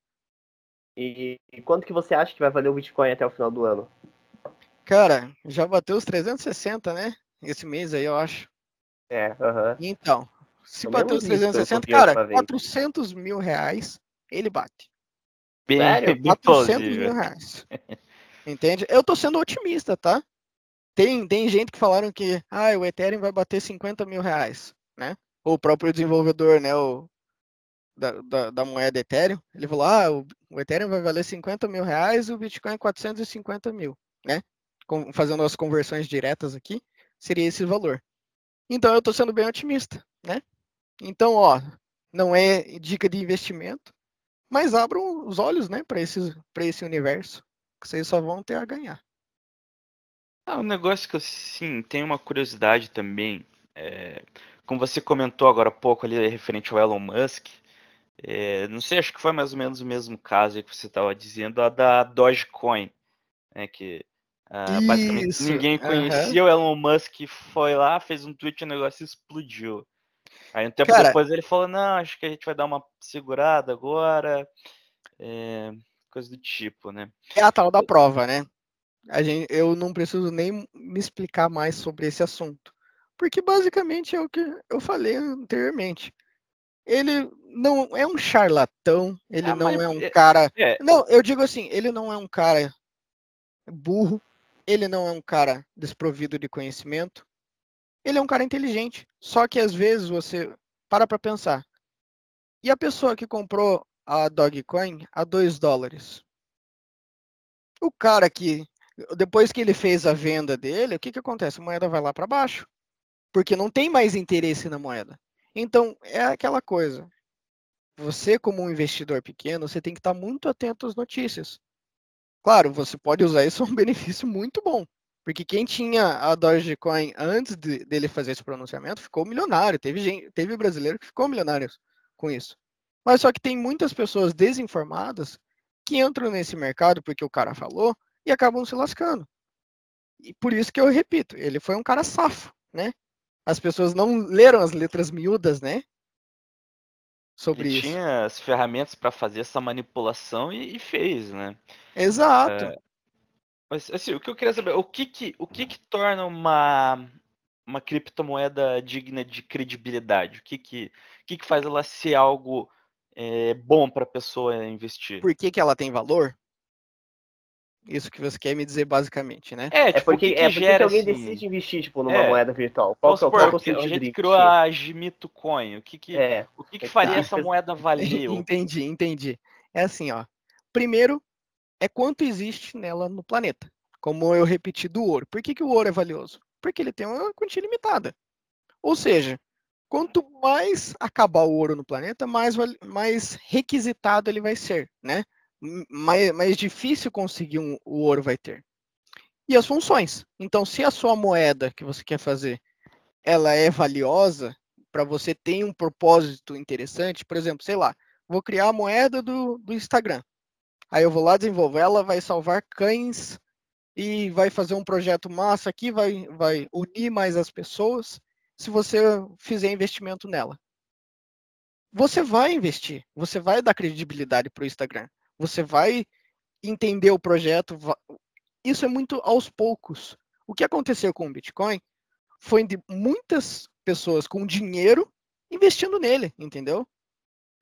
E, e quanto que você acha que vai valer o Bitcoin até o final do ano? Cara, já bateu os 360, né? Esse mês aí, eu acho. É, aham. Então, se Eu bater os disso, eu 360, vi a última cara, vez. 400 mil reais, ele bate. Bem, Sério? bem 400 plausível. mil reais. Entende? Eu tô sendo otimista, tá? Tem, tem gente que falaram que ah, o Ethereum vai bater 50 mil reais, né? Ou o próprio desenvolvedor, né? O, da, da, da moeda Ethereum, ele falou, ah, o, o Ethereum vai valer 50 mil reais e o Bitcoin 450 mil, né? Fazendo as conversões diretas aqui, seria esse valor. Então eu tô sendo bem otimista, né? Então, ó, não é dica de investimento, mas abram os olhos, né, para esse, esse universo, que vocês só vão ter a ganhar. Ah, um negócio que eu sim tenho uma curiosidade também. é, como você comentou agora há pouco ali referente ao Elon Musk, é, não sei, acho que foi mais ou menos o mesmo caso que você estava dizendo, a da Dogecoin, né, que ah, basicamente Isso, ninguém conhecia o Elon Musk, foi lá, fez um tweet e o negócio explodiu. Aí um tempo Cara- depois ele falou, não, acho que a gente vai dar uma segurada agora, é, coisa do tipo, né? É a tal da prova, né? A gente, eu não preciso nem me explicar mais sobre esse assunto. Porque basicamente é o que eu falei anteriormente. Ele não é um charlatão, ele Ah, não mas é um é- cara. É, Não, eu digo assim, ele não é um cara burro, ele não é um cara desprovido de conhecimento, ele é um cara inteligente. Só que às vezes você para pra pensar. E a pessoa que comprou a Dogecoin a 2 dólares? O cara que, depois que ele fez a venda dele, o que, que acontece? A moeda vai lá para baixo. Porque não tem mais interesse na moeda. Então, é aquela coisa. Você, como um investidor pequeno, você tem que estar muito atento às notícias. Claro, você pode usar isso a um [LAUGHS] benefício muito bom. Porque quem tinha a Dogecoin antes de- dele fazer esse pronunciamento ficou milionário. Teve, gente, teve brasileiro que ficou milionário com isso. Mas só que tem muitas pessoas desinformadas que entram nesse mercado porque o cara falou e acabam se lascando. E por isso que eu repito, ele foi um cara safo, né? As pessoas não leram as letras miúdas, né? Sobre ele isso. tinha as ferramentas para fazer essa manipulação e, e fez, né? Exato. Mas assim, o que eu queria saber, o que que, o que, que torna uma, uma criptomoeda digna de credibilidade? O que que, o que, que faz ela ser algo é, bom para a pessoa investir? Por que, que ela tem valor? Isso que você quer me dizer basicamente, né? É, É tipo, porque, o que, que é porque gera, que alguém assim, decide investir tipo, numa É. moeda virtual. Qual, Vamos que é o- supor, qual que é o que a gente de criou a Gimito Coin, o que que, É, o que, que é que faria tá. essa moeda [LAUGHS] valer? Entendi, entendi. É assim, ó. Primeiro é quanto existe nela no planeta. Como eu repeti do ouro. Por que, que o ouro é valioso? Porque ele tem uma quantia limitada. Ou seja, quanto mais acabar o ouro no planeta, mais, mais requisitado ele vai ser, né? Mais, mais difícil conseguir um- o ouro vai ter. E as funções. Então, se a sua moeda que você quer fazer, ela é valiosa, para você ter um propósito interessante, por exemplo, sei lá, vou criar a moeda do, do Instagram. Aí eu vou lá desenvolver, ela vai salvar cães e vai fazer um projeto massa aqui, vai, vai unir mais as pessoas se você fizer investimento nela. Você vai investir, você vai dar credibilidade para o Instagram, você vai entender o projeto. Isso é muito aos poucos. O que aconteceu com o Bitcoin foi de muitas pessoas com dinheiro investindo nele, entendeu?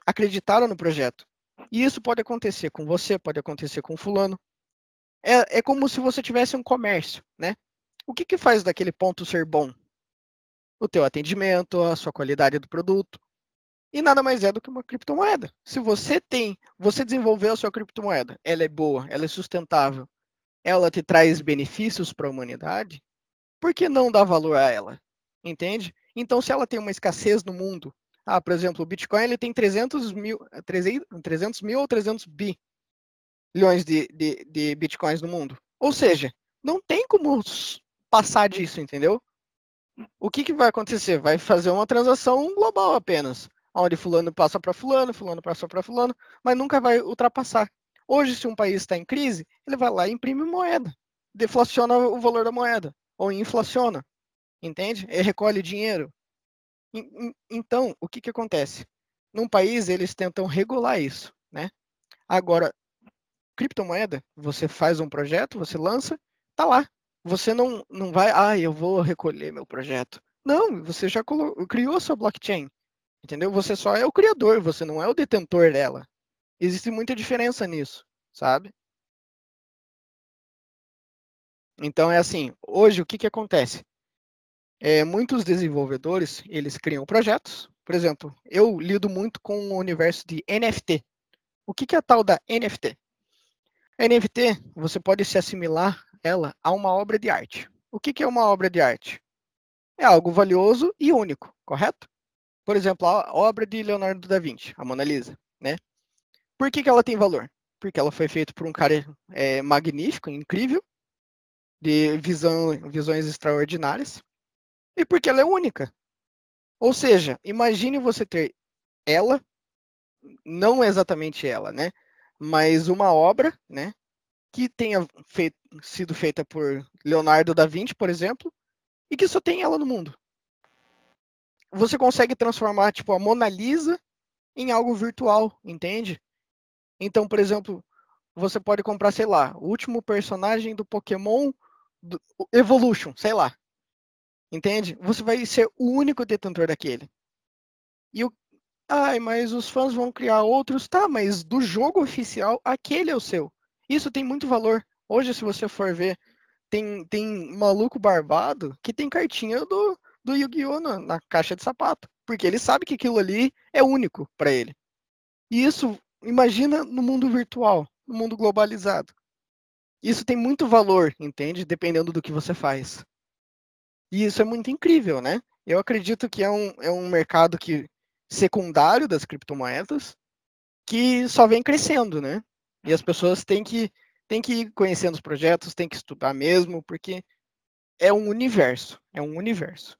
Acreditaram no projeto. E isso pode acontecer com você, pode acontecer com fulano. É, é como se você tivesse um comércio, né? O que, que faz daquele ponto ser bom? O teu atendimento, a sua qualidade do produto. E nada mais é do que uma criptomoeda. Se você tem, você desenvolveu a sua criptomoeda, ela é boa, ela é sustentável, ela te traz benefícios para a humanidade, por que não dar valor a ela? Entende? Então, se ela tem uma escassez no mundo, ah, por exemplo, o Bitcoin ele tem 300 mil, 300, 300 mil ou 300 bilhões de, de, de Bitcoins no mundo. Ou seja, não tem como passar disso, entendeu? O que, que vai acontecer? Vai fazer uma transação global apenas, onde fulano passa para fulano, fulano passa para fulano, mas nunca vai ultrapassar. Hoje, se um país está em crise, ele vai lá e imprime moeda, deflaciona o valor da moeda, ou inflaciona, entende? Ele recolhe dinheiro. Então, o que, que acontece? Num país, eles tentam regular isso, né? Agora, criptomoeda, você faz um projeto, você lança, tá lá. Você não, não vai, ah, eu vou recolher meu projeto. Não, você já criou sua blockchain, entendeu? Você só é o criador, você não é o detentor dela. Existe muita diferença nisso, sabe? Então é assim, hoje o que, que acontece? É, muitos desenvolvedores, eles criam projetos. Por exemplo, eu lido muito com o universo de NFT. O que, que é a tal da NFT? A NFT, você pode se assimilar ela a uma obra de arte. O que, que é uma obra de arte? É algo valioso e único, correto? Por exemplo, a obra de Leonardo da Vinci, a Mona Lisa, né? Por que, que ela tem valor? Porque ela foi feita por um cara é, magnífico, incrível, de visão, visões extraordinárias, e porque ela é única. Ou seja, imagine você ter ela, não exatamente ela, né? Mas uma obra, né? Que tenha feito, sido feita por Leonardo da Vinci, por exemplo, e que só tem ela no mundo. Você consegue transformar, tipo, a Mona Lisa em algo virtual, entende? Então, por exemplo, você pode comprar, sei lá, o último personagem do Pokémon do Evolution, sei lá. Entende? Você vai ser o único detentor daquele. E o. Ai, mas os fãs vão criar outros. Tá, mas do jogo oficial, aquele é o seu. Isso tem muito valor. Hoje, se você for ver, tem, tem maluco barbado que tem cartinha do, do Yu-Gi-Oh! Na, na, caixa de sapato. Porque ele sabe que aquilo ali é único para ele. E isso, imagina no mundo virtual, no mundo globalizado. Isso tem muito valor, entende? Dependendo do que você faz. E isso é muito incrível, né? Eu acredito que é um, é um mercado que secundário das criptomoedas que só vem crescendo, né? E as pessoas têm que, têm que ir conhecendo os projetos, têm que estudar mesmo, porque é um universo, é um universo.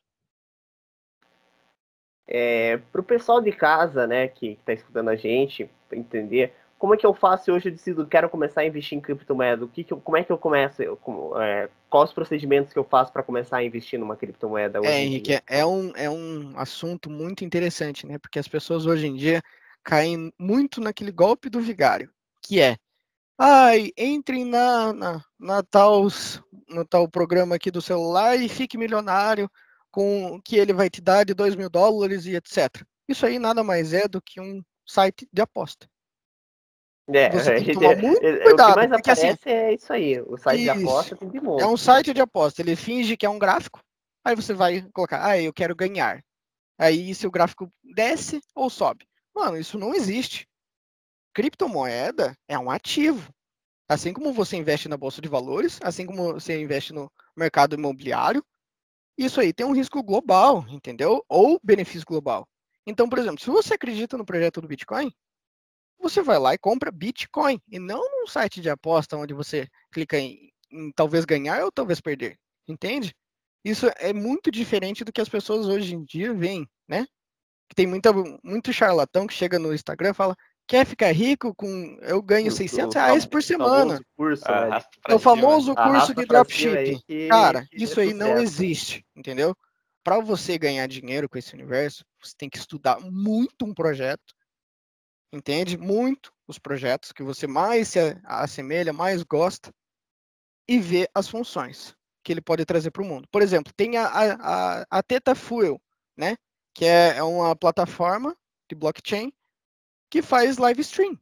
É, para o pessoal de casa, né, que está escutando a gente, entender, como é que eu faço hoje? Eu decido, quero começar a investir em criptomoeda. O que, que eu, como é que eu começo? Eu, como, é, quais os procedimentos que eu faço para começar a investir numa criptomoeda hoje? É, Henrique, é um, é um assunto muito interessante, né? Porque as pessoas hoje em dia caem muito naquele golpe do vigário, que é ai, entrem na, na, na tal, no tal programa aqui do celular e fique milionário com que ele vai te dar de 2 mil dólares e etc. Isso aí nada mais é do que um site de aposta. É, você tem que tomar muito é, cuidado. O que mais porque, aparece assim, é isso aí. O site isso, de aposta tem de monte. É um site de aposta. Ele finge que é um gráfico. Aí você vai colocar, ah, eu quero ganhar. Aí se o gráfico desce ou sobe. Mano, isso não existe. Criptomoeda é um ativo. Assim como você investe na bolsa de valores, assim como você investe no mercado imobiliário, isso aí tem um risco global, entendeu? Ou benefício global. Então, por exemplo, se você acredita no projeto do Bitcoin, você vai lá e compra Bitcoin, e não num site de aposta onde você clica em, em talvez ganhar ou talvez perder. Entende? Isso é muito diferente do que as pessoas hoje em dia veem, né? Tem muita, muito charlatão que chega no Instagram e fala: quer ficar rico com. Eu ganho 600 reais por semana. Curso, ah, é o famoso curso de dropshipping. Que, Cara, que isso aí não existe, entendeu? Para você ganhar dinheiro com esse universo, você tem que estudar muito um projeto, entende muito os projetos que você mais se assemelha, mais gosta e vê as funções que ele pode trazer para o mundo. Por exemplo, tem a, a, a Teta Fuel, né? Que é, é uma plataforma de blockchain que faz live stream.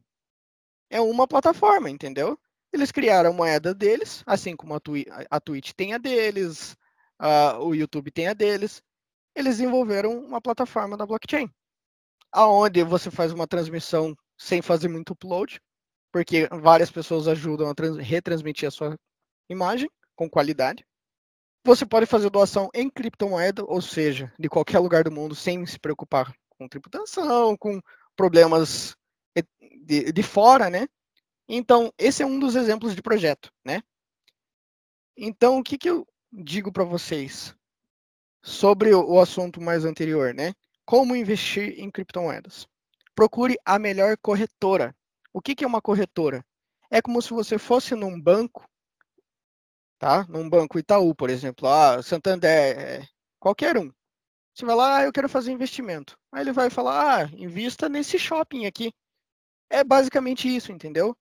É uma plataforma, entendeu? Eles criaram a moeda deles, assim como a, Twi a Twitch tem a deles, a, o YouTube tem a deles. Eles desenvolveram uma plataforma da blockchain aonde você faz uma transmissão sem fazer muito upload, porque várias pessoas ajudam a retransmitir a sua imagem com qualidade. Você pode fazer doação em criptomoeda, ou seja, de qualquer lugar do mundo, sem se preocupar com tributação, com problemas de, de fora, né? Então, esse é um dos exemplos de projeto, né? Então, o que, que eu digo para vocês sobre o, o assunto mais anterior, né? Como investir em criptomoedas? Procure a melhor corretora. O que, que é uma corretora? É como se você fosse num banco, tá? Num banco Itaú, por exemplo, ah, Santander, qualquer um. Você vai lá, ah, eu quero fazer investimento. Aí ele vai falar, ah, invista nesse shopping aqui. É basicamente isso, entendeu?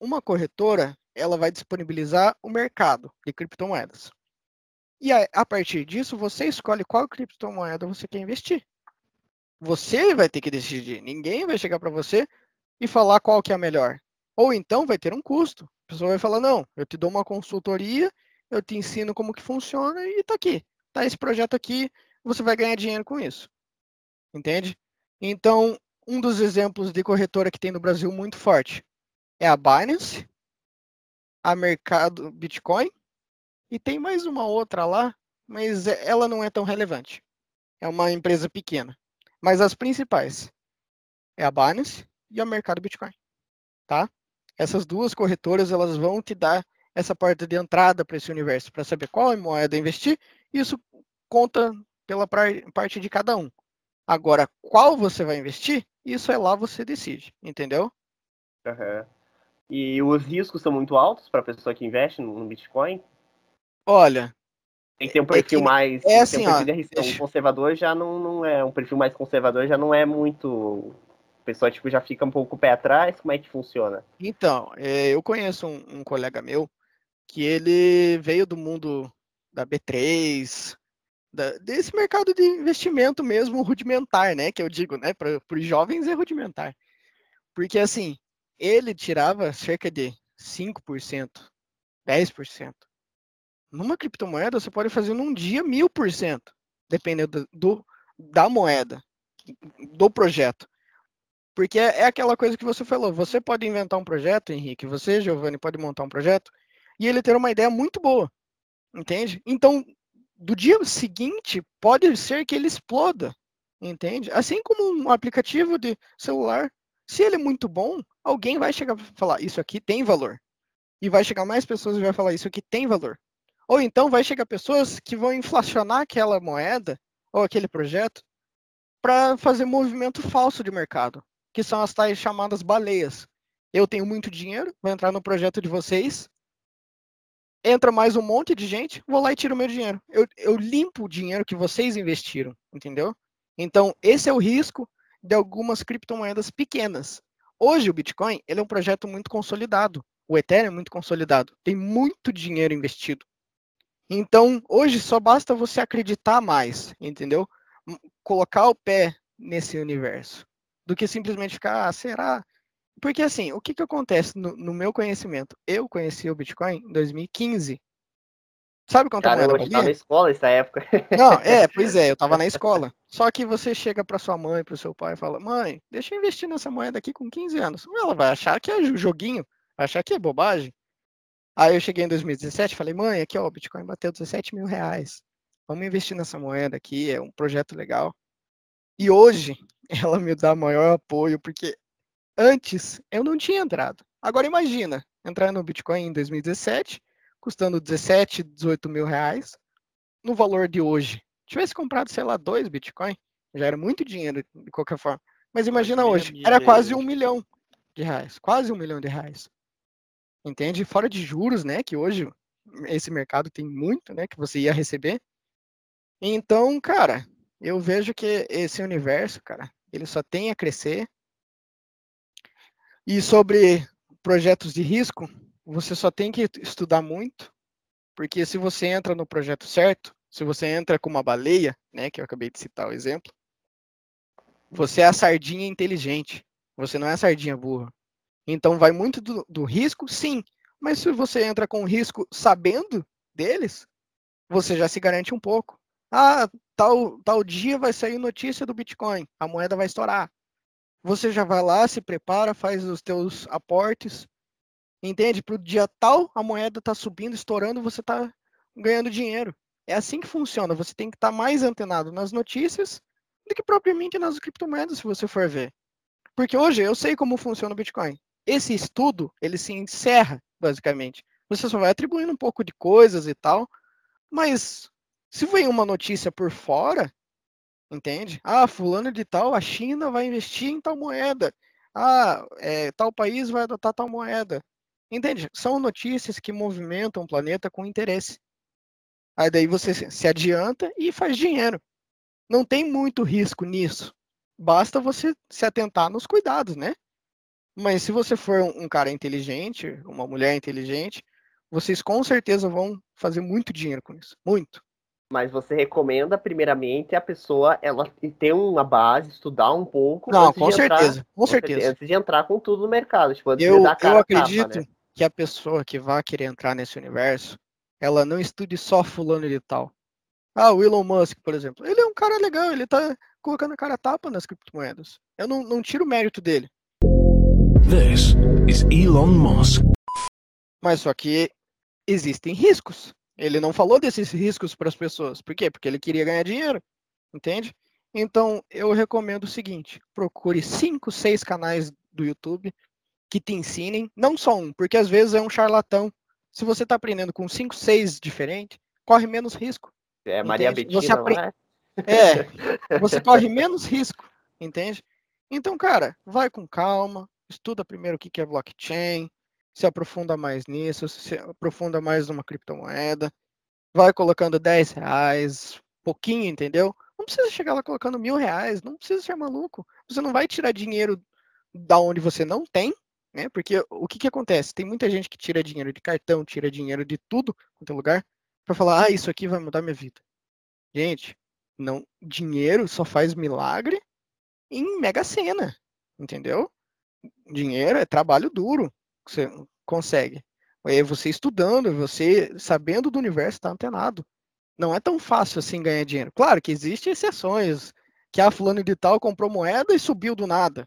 Uma corretora, ela vai disponibilizar o mercado de criptomoedas. E a partir disso, você escolhe qual criptomoeda você quer investir. Você vai ter que decidir. Ninguém vai chegar para você e falar qual que é a melhor. Ou então vai ter um custo. A pessoa vai falar: "Não, eu te dou uma consultoria, eu te ensino como que funciona e tá aqui. Tá esse projeto aqui, você vai ganhar dinheiro com isso". Entende? Então, um dos exemplos de corretora que tem no Brasil muito forte é a Binance, a Mercado Bitcoin e tem mais uma outra lá, mas ela não é tão relevante. É uma empresa pequena. Mas as principais é a Binance e a Mercado Bitcoin, tá? Essas duas corretoras elas vão te dar essa porta de entrada para esse universo, para saber qual moeda investir. Isso conta pela parte de cada um. Agora, qual você vai investir, isso é lá você decide, entendeu? Uhum. E os riscos são muito altos para a pessoa que investe no Bitcoin? Olha, tem que ter um perfil é que, mais. É assim, um ó. Um conservador já não, não é. Um perfil mais conservador já não é muito. A pessoa tipo, já fica um pouco o pé atrás. Como é que funciona? Então, é, eu conheço um, um, colega meu que ele veio do mundo da B3, da, desse mercado de investimento mesmo rudimentar, né? Que eu digo, né? Para os jovens é rudimentar. Porque assim, ele tirava cerca de 5%, 10%. Numa criptomoeda, você pode fazer num dia mil por cento, dependendo do, da moeda, do projeto. Porque é, é aquela coisa que você falou. Você pode inventar um projeto, Henrique. Você, Giovanni, pode montar um projeto e ele ter uma ideia muito boa. Entende? Então, do dia seguinte, pode ser que ele exploda. Entende? Assim como um aplicativo de celular. Se ele é muito bom, alguém vai chegar e falar: Isso aqui tem valor. E vai chegar mais pessoas e vai falar: Isso aqui tem valor. Ou então vai chegar pessoas que vão inflacionar aquela moeda ou aquele projeto para fazer movimento falso de mercado, que são as tais chamadas baleias. Eu tenho muito dinheiro, vou entrar no projeto de vocês, entra mais um monte de gente, vou lá e tiro meu dinheiro. Eu, eu limpo o dinheiro que vocês investiram, entendeu? Então, esse é o risco de algumas criptomoedas pequenas. Hoje, o Bitcoin ele é um projeto muito consolidado. O Ethereum é muito consolidado. Tem muito dinheiro investido. Então, hoje só basta você acreditar mais, entendeu? Colocar o pé nesse universo, do que simplesmente ficar, ah, será? Porque assim, o que, que acontece no, no meu conhecimento? Eu conheci o Bitcoin em 2015. Sabe quanto Cara, eu estava na escola nessa época. Não, é, [LAUGHS] pois é, eu estava na escola. Só que você chega para sua mãe, para o seu pai e fala: "Mãe, deixa eu investir nessa moeda aqui com 15 anos". Ela vai achar que é joguinho, vai achar que é bobagem. Aí eu cheguei em 2017 falei, mãe, aqui ó, o Bitcoin bateu 17 mil reais. Vamos investir nessa moeda aqui, é um projeto legal. E hoje [LAUGHS] ela me dá maior apoio, porque antes eu não tinha entrado. Agora imagina, entrar no Bitcoin em 2017, custando 17, 18 mil reais, no valor de hoje. Tivesse comprado, sei lá, dois Bitcoin, já era muito dinheiro de qualquer forma. Mas imagina hoje, era quase um milhão de reais, quase um milhão de reais entende? Fora de juros, né, que hoje esse mercado tem muito, né, que você ia receber. Então, cara, eu vejo que esse universo, cara, ele só tem a crescer. E sobre projetos de risco, você só tem que estudar muito, porque se você entra no projeto certo, se você entra com uma baleia, né, que eu acabei de citar o exemplo, você é a sardinha inteligente, você não é a sardinha burra. Então vai muito do, do risco, sim. Mas se você entra com risco sabendo deles, você já se garante um pouco. Ah, tal, tal dia vai sair notícia do Bitcoin, a moeda vai estourar. Você já vai lá, se prepara, faz os teus aportes, entende? Para o dia tal, a moeda está subindo, estourando, você está ganhando dinheiro. É assim que funciona. Você tem que estar tá mais antenado nas notícias do que propriamente nas criptomoedas, se você for ver. Porque hoje eu sei como funciona o Bitcoin esse estudo ele se encerra, basicamente. Você só vai atribuindo um pouco de coisas e tal, mas se vem uma notícia por fora, entende? Ah, fulano de tal, a China vai investir em tal moeda. Ah, é, tal país vai adotar tal moeda. Entende? São notícias que movimentam o planeta com interesse. Aí daí você se adianta e faz dinheiro. Não tem muito risco nisso. Basta você se atentar nos cuidados, né? Mas se você for um cara inteligente, uma mulher inteligente, vocês com certeza vão fazer muito dinheiro com isso. Muito. Mas você recomenda, primeiramente, a pessoa ela ter uma base, estudar um pouco. Não, com certeza, entrar, com certeza. Antes de entrar com tudo no mercado. Tipo, eu, eu acredito tapa, né? que a pessoa que vai querer entrar nesse universo, ela não estude só fulano de tal. Ah, o Elon Musk, por exemplo. Ele é um cara legal, ele tá colocando a cara tapa nas criptomoedas. Eu não, não tiro o mérito dele. This is Elon Musk. Mas só que existem riscos. Ele não falou desses riscos para as pessoas. Por quê? Porque ele queria ganhar dinheiro. Entende? Então, eu recomendo o seguinte: procure cinco, seis canais do YouTube que te ensinem, não só um, porque às vezes é um charlatão. Se você está aprendendo com cinco, seis diferentes, corre menos risco. É Maria Betina, você é? é, você corre menos risco, entende? Então, cara, vai com calma, estuda primeiro o que é blockchain, se aprofunda mais nisso, se aprofunda mais numa criptomoeda, vai colocando 10 reais, pouquinho, entendeu? Não precisa chegar lá colocando mil reais, não precisa ser maluco. Você não vai tirar dinheiro da onde você não tem, né? Porque o que, que acontece? Tem muita gente que tira dinheiro de cartão, tira dinheiro de tudo quanto é lugar, para falar, ah, isso aqui vai mudar minha vida. Gente, não, dinheiro só faz milagre em Mega Sena, entendeu? Dinheiro é trabalho duro que você consegue. É você estudando, você sabendo do universo, tá antenado. Não é tão fácil assim ganhar dinheiro. Claro que existem exceções, que a fulano de tal comprou moeda e subiu do nada.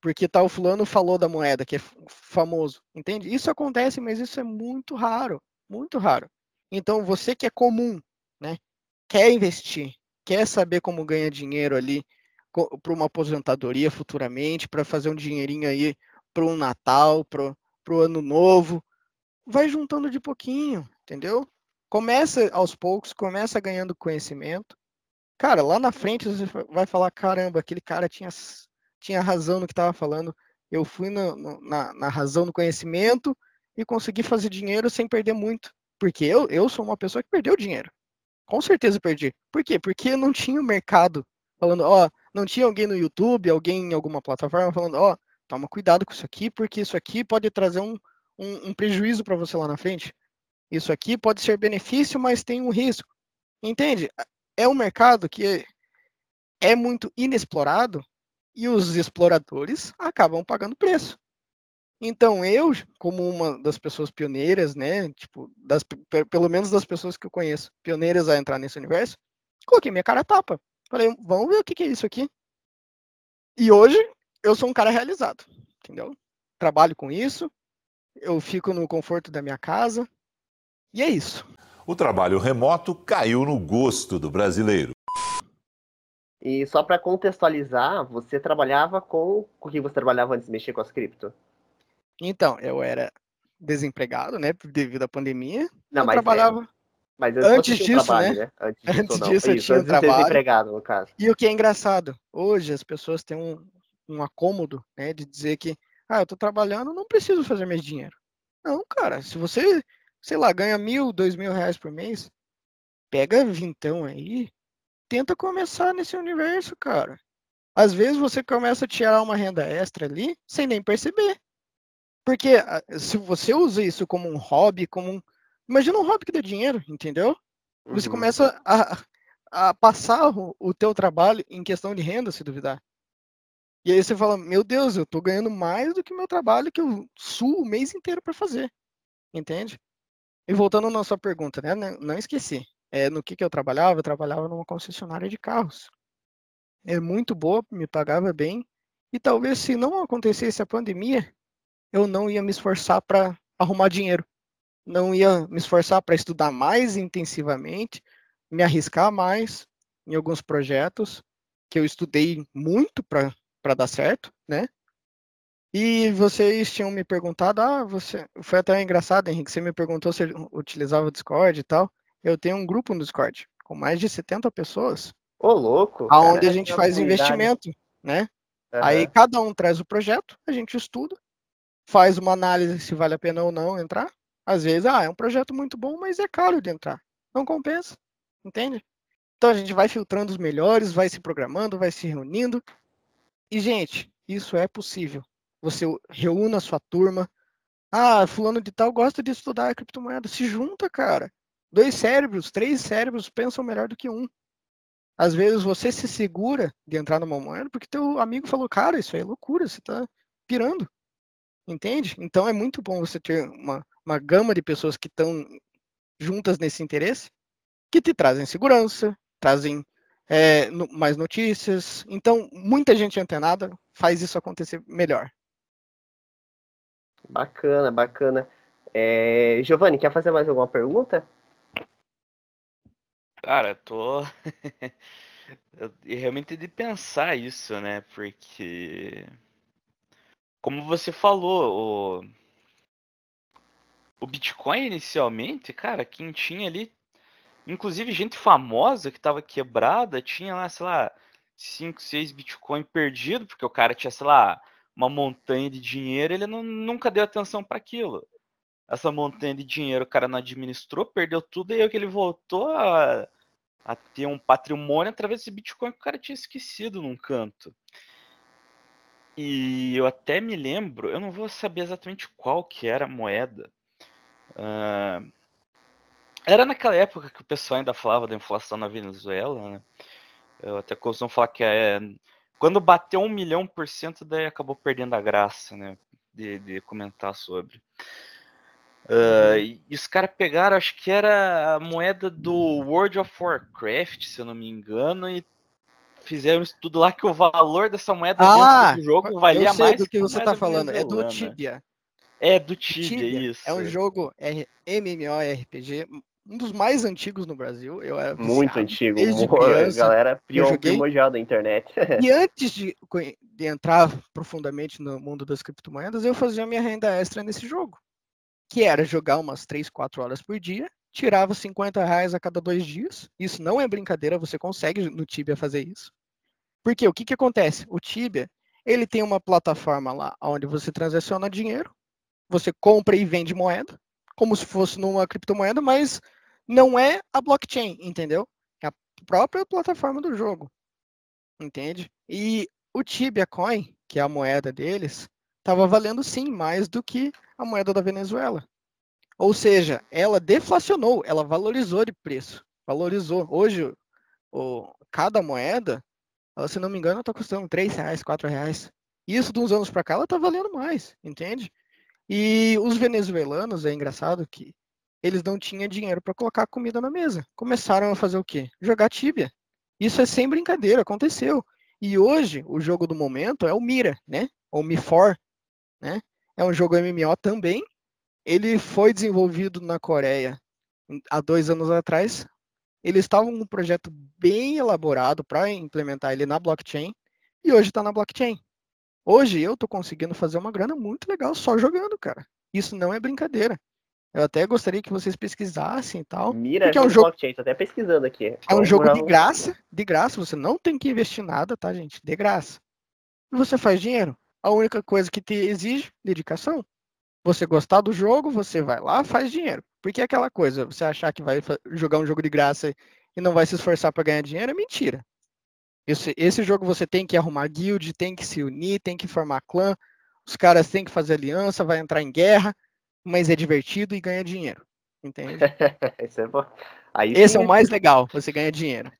Porque tal fulano falou da moeda, que é famoso. Entende? Isso acontece, mas isso é muito raro. Muito raro. Então, você que é comum, né? Quer investir, quer saber como ganhar dinheiro ali para uma aposentadoria futuramente, para fazer um dinheirinho aí para um Natal, para o Ano Novo, vai juntando de pouquinho, entendeu? Começa aos poucos, começa ganhando conhecimento. Cara, lá na frente você vai falar: caramba, aquele cara tinha, tinha razão no que estava falando. Eu fui no, no, na, na razão do conhecimento e consegui fazer dinheiro sem perder muito. Porque eu, eu sou uma pessoa que perdeu dinheiro. Com certeza perdi. Por quê? Porque não tinha o mercado falando, ó, não tinha alguém no YouTube, alguém em alguma plataforma falando, ó, toma cuidado com isso aqui, porque isso aqui pode trazer um, um, um prejuízo para você lá na frente. Isso aqui pode ser benefício, mas tem um risco. Entende? É um mercado que é muito inexplorado e os exploradores acabam pagando preço. Então eu, como uma das pessoas pioneiras, né, tipo, das, pelo menos das pessoas que eu conheço, pioneiras a entrar nesse universo, coloquei minha cara tapa. Falei, vamos ver o que, que é isso aqui. E hoje eu sou um cara realizado, entendeu? Trabalho com isso, eu fico no conforto da minha casa, e é isso. O trabalho remoto caiu no gosto do brasileiro. E só para contextualizar, você trabalhava com. Com que você trabalhava antes de mexer com as cripto? Então, eu era desempregado, né, devido à pandemia. Não, eu mas é, trabalhava. É... Mas antes disso, trabalho, né? né? Antes disso, antes disso eu Isso, tinha antes trabalho. desempregado, no caso. E o que é engraçado, hoje as pessoas têm um, um acômodo, né, de dizer que, ah, eu tô trabalhando, não preciso fazer mais dinheiro. Não, cara, se você, sei lá, ganha mil, dois mil reais por mês, pega vintão aí, tenta começar nesse universo, cara. Às vezes você começa a tirar uma renda extra ali, sem nem perceber. Porque ah, se você usa isso como um hobby, como um, Imagina um hobby que dá dinheiro, entendeu? Você uhum. começa a, a passar o, o teu trabalho em questão de renda, se duvidar. E aí você fala, meu Deus, eu tô ganhando mais do que o meu trabalho que eu suo o mês inteiro para fazer. Entende? E voltando na sua pergunta, né? Não esqueci. É, no que, que eu trabalhava? Eu trabalhava numa concessionária de carros. É muito boa, me pagava bem. E talvez se não acontecesse a pandemia, eu não ia me esforçar para arrumar dinheiro não ia me esforçar para estudar mais intensivamente, me arriscar mais em alguns projetos que eu estudei muito para dar certo, né? E vocês tinham me perguntado, ah, você foi até engraçado, Henrique, você me perguntou se eu utilizava o Discord e tal. Eu tenho um grupo no Discord com mais de 70 pessoas. Ô, louco! Aonde a gente faz investimento, né? Uhum. Aí cada um traz o projeto, a gente estuda, faz uma análise se vale a pena ou não entrar, às vezes, ah, é um projeto muito bom, mas é caro de entrar. Não compensa, entende? Então a gente vai filtrando os melhores, vai se programando, vai se reunindo. E, gente, isso é possível. Você reúna a sua turma. Ah, fulano de tal gosta de estudar a criptomoeda. Se junta, cara. Dois cérebros, três cérebros pensam melhor do que um. Às vezes você se segura de entrar numa moeda porque teu amigo falou, cara, isso aí é loucura, você tá pirando. Entende? Então é muito bom você ter uma, uma gama de pessoas que estão juntas nesse interesse, que te trazem segurança, trazem é, no, mais notícias. Então, muita gente antenada faz isso acontecer melhor. Bacana, bacana. É, Giovanni, quer fazer mais alguma pergunta? Cara, tô. [LAUGHS] eu realmente de pensar isso, né? Porque. Como você falou, o. O Bitcoin inicialmente, cara, quem tinha ali. Inclusive gente famosa que tava quebrada, tinha lá, sei lá, 5, 6 Bitcoin perdido, porque o cara tinha, sei lá, uma montanha de dinheiro, ele não, nunca deu atenção para aquilo essa montanha de dinheiro o cara não administrou, perdeu tudo, e aí que ele voltou a, a ter um patrimônio através desse Bitcoin que o cara tinha esquecido num canto. E eu até me lembro, eu não vou saber exatamente qual que era a moeda. Uh, era naquela época que o pessoal ainda falava da inflação na Venezuela, né? Eu até costumo falar que é, quando bateu um milhão por cento, daí acabou perdendo a graça, né? De, de comentar sobre. Uh, e, os caras pegaram, acho que era a moeda do World of Warcraft, se eu não me engano, e fizeram estudo lá que o valor dessa moeda ah, dentro do jogo valia eu sei mais. do que você tá falando, é do Tibia. É do Tibia, Tibia, isso. É um jogo MMORPG, um dos mais antigos no Brasil. Eu era Muito antigo, desde criança, galera primordial da internet. e [LAUGHS] antes de, de entrar profundamente no mundo das criptomoedas, eu fazia minha renda extra nesse jogo que era jogar umas 3, 4 horas por dia, tirava 50 reais a cada dois dias. Isso não é brincadeira, você consegue no Tibia fazer isso. Porque o que, que acontece? O Tibia, ele tem uma plataforma lá onde você transaciona dinheiro, você compra e vende moeda, como se fosse numa criptomoeda, mas não é a blockchain, entendeu? É a própria plataforma do jogo. Entende? E o Tibia Coin, que é a moeda deles, estava valendo sim mais do que a moeda da Venezuela. Ou seja, ela deflacionou, ela valorizou de preço, valorizou. Hoje, o, cada moeda, ela, se não me engano, está custando 3 reais, 4 reais. Isso de uns anos para cá, ela está valendo mais, entende? E os venezuelanos, é engraçado que eles não tinham dinheiro para colocar comida na mesa. Começaram a fazer o quê? Jogar tíbia. Isso é sem brincadeira, aconteceu. E hoje, o jogo do momento é o Mira, né? Ou Mi4, né? É um jogo MMO também. Ele foi desenvolvido na Coreia há dois anos atrás. Eles estavam com um projeto bem elaborado para implementar ele na blockchain e hoje está na blockchain. Hoje eu estou conseguindo fazer uma grana muito legal só jogando, cara. Isso não é brincadeira. Eu até gostaria que vocês pesquisassem e tal. Mira, porque é um jogo blockchain, tô até pesquisando aqui. É um jogo de graça, de graça, você não tem que investir nada, tá, gente? De graça. E você faz dinheiro. A única coisa que te exige dedicação. Você gostar do jogo, você vai lá, faz dinheiro. Porque é aquela coisa, você achar que vai jogar um jogo de graça e não vai se esforçar para ganhar dinheiro é mentira. Esse, esse jogo você tem que arrumar guild, tem que se unir, tem que formar clã, os caras têm que fazer aliança, vai entrar em guerra, mas é divertido e ganha dinheiro. Entende? [LAUGHS] Esse, é, Aí, esse é o mais legal, você ganha dinheiro.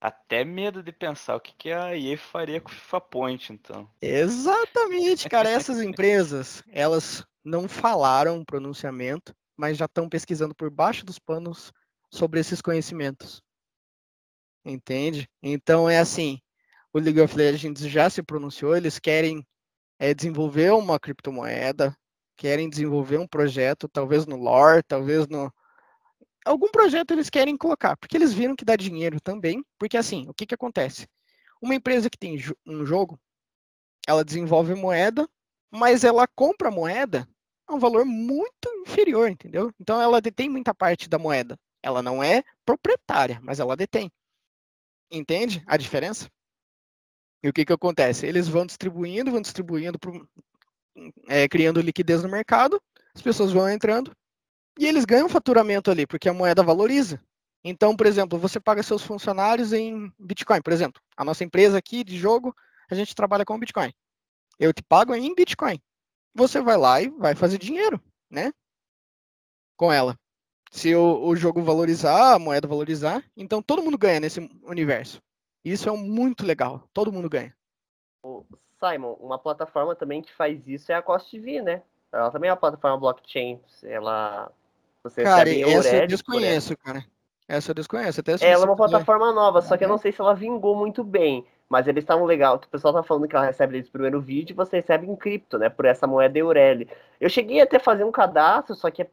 Até medo de pensar o que, que a EA faria com o FIFA Point, então. Exatamente, cara. Essas [LAUGHS] empresas, elas não falaram um pronunciamento, mas já estão pesquisando por baixo dos panos sobre esses conhecimentos. Entende? Então é assim, o League of Legends já se pronunciou, eles querem é, desenvolver uma criptomoeda, querem desenvolver um projeto, talvez no lore, talvez no, algum projeto eles querem colocar, porque eles viram que dá dinheiro também, porque assim, o que que acontece? Uma empresa que tem um jogo, ela desenvolve moeda, mas ela compra moeda a um valor muito inferior, entendeu? Então ela detém muita parte da moeda. Ela não é proprietária, mas ela detém. Entende a diferença? E o que que acontece? Eles vão distribuindo, vão distribuindo, pro, é, criando liquidez no mercado, as pessoas vão entrando, e eles ganham faturamento ali, porque a moeda valoriza. Então, por exemplo, você paga seus funcionários em Bitcoin. Por exemplo, a nossa empresa aqui de jogo, a gente trabalha com Bitcoin. Eu te pago em Bitcoin. Você vai lá e vai fazer dinheiro, né? Com ela. Se o, o jogo valorizar, a moeda valorizar, então todo mundo ganha nesse universo. Isso é muito legal. Todo mundo ganha. O Simon, uma plataforma também que faz isso é a Cost TV, né? Ela também é uma plataforma blockchain. Ela. Você Cara, essa eu por ela. desconheço, cara. Essa eu desconheço. Até Ela é uma plataforma nova, só que eu Uhum. não sei se ela vingou muito bem. Mas eles estavam legal. O pessoal tá falando que ela recebe desde o primeiro vídeo e você recebe em cripto, né? Por essa moeda Eureli. Eu cheguei até a fazer um cadastro, só que é,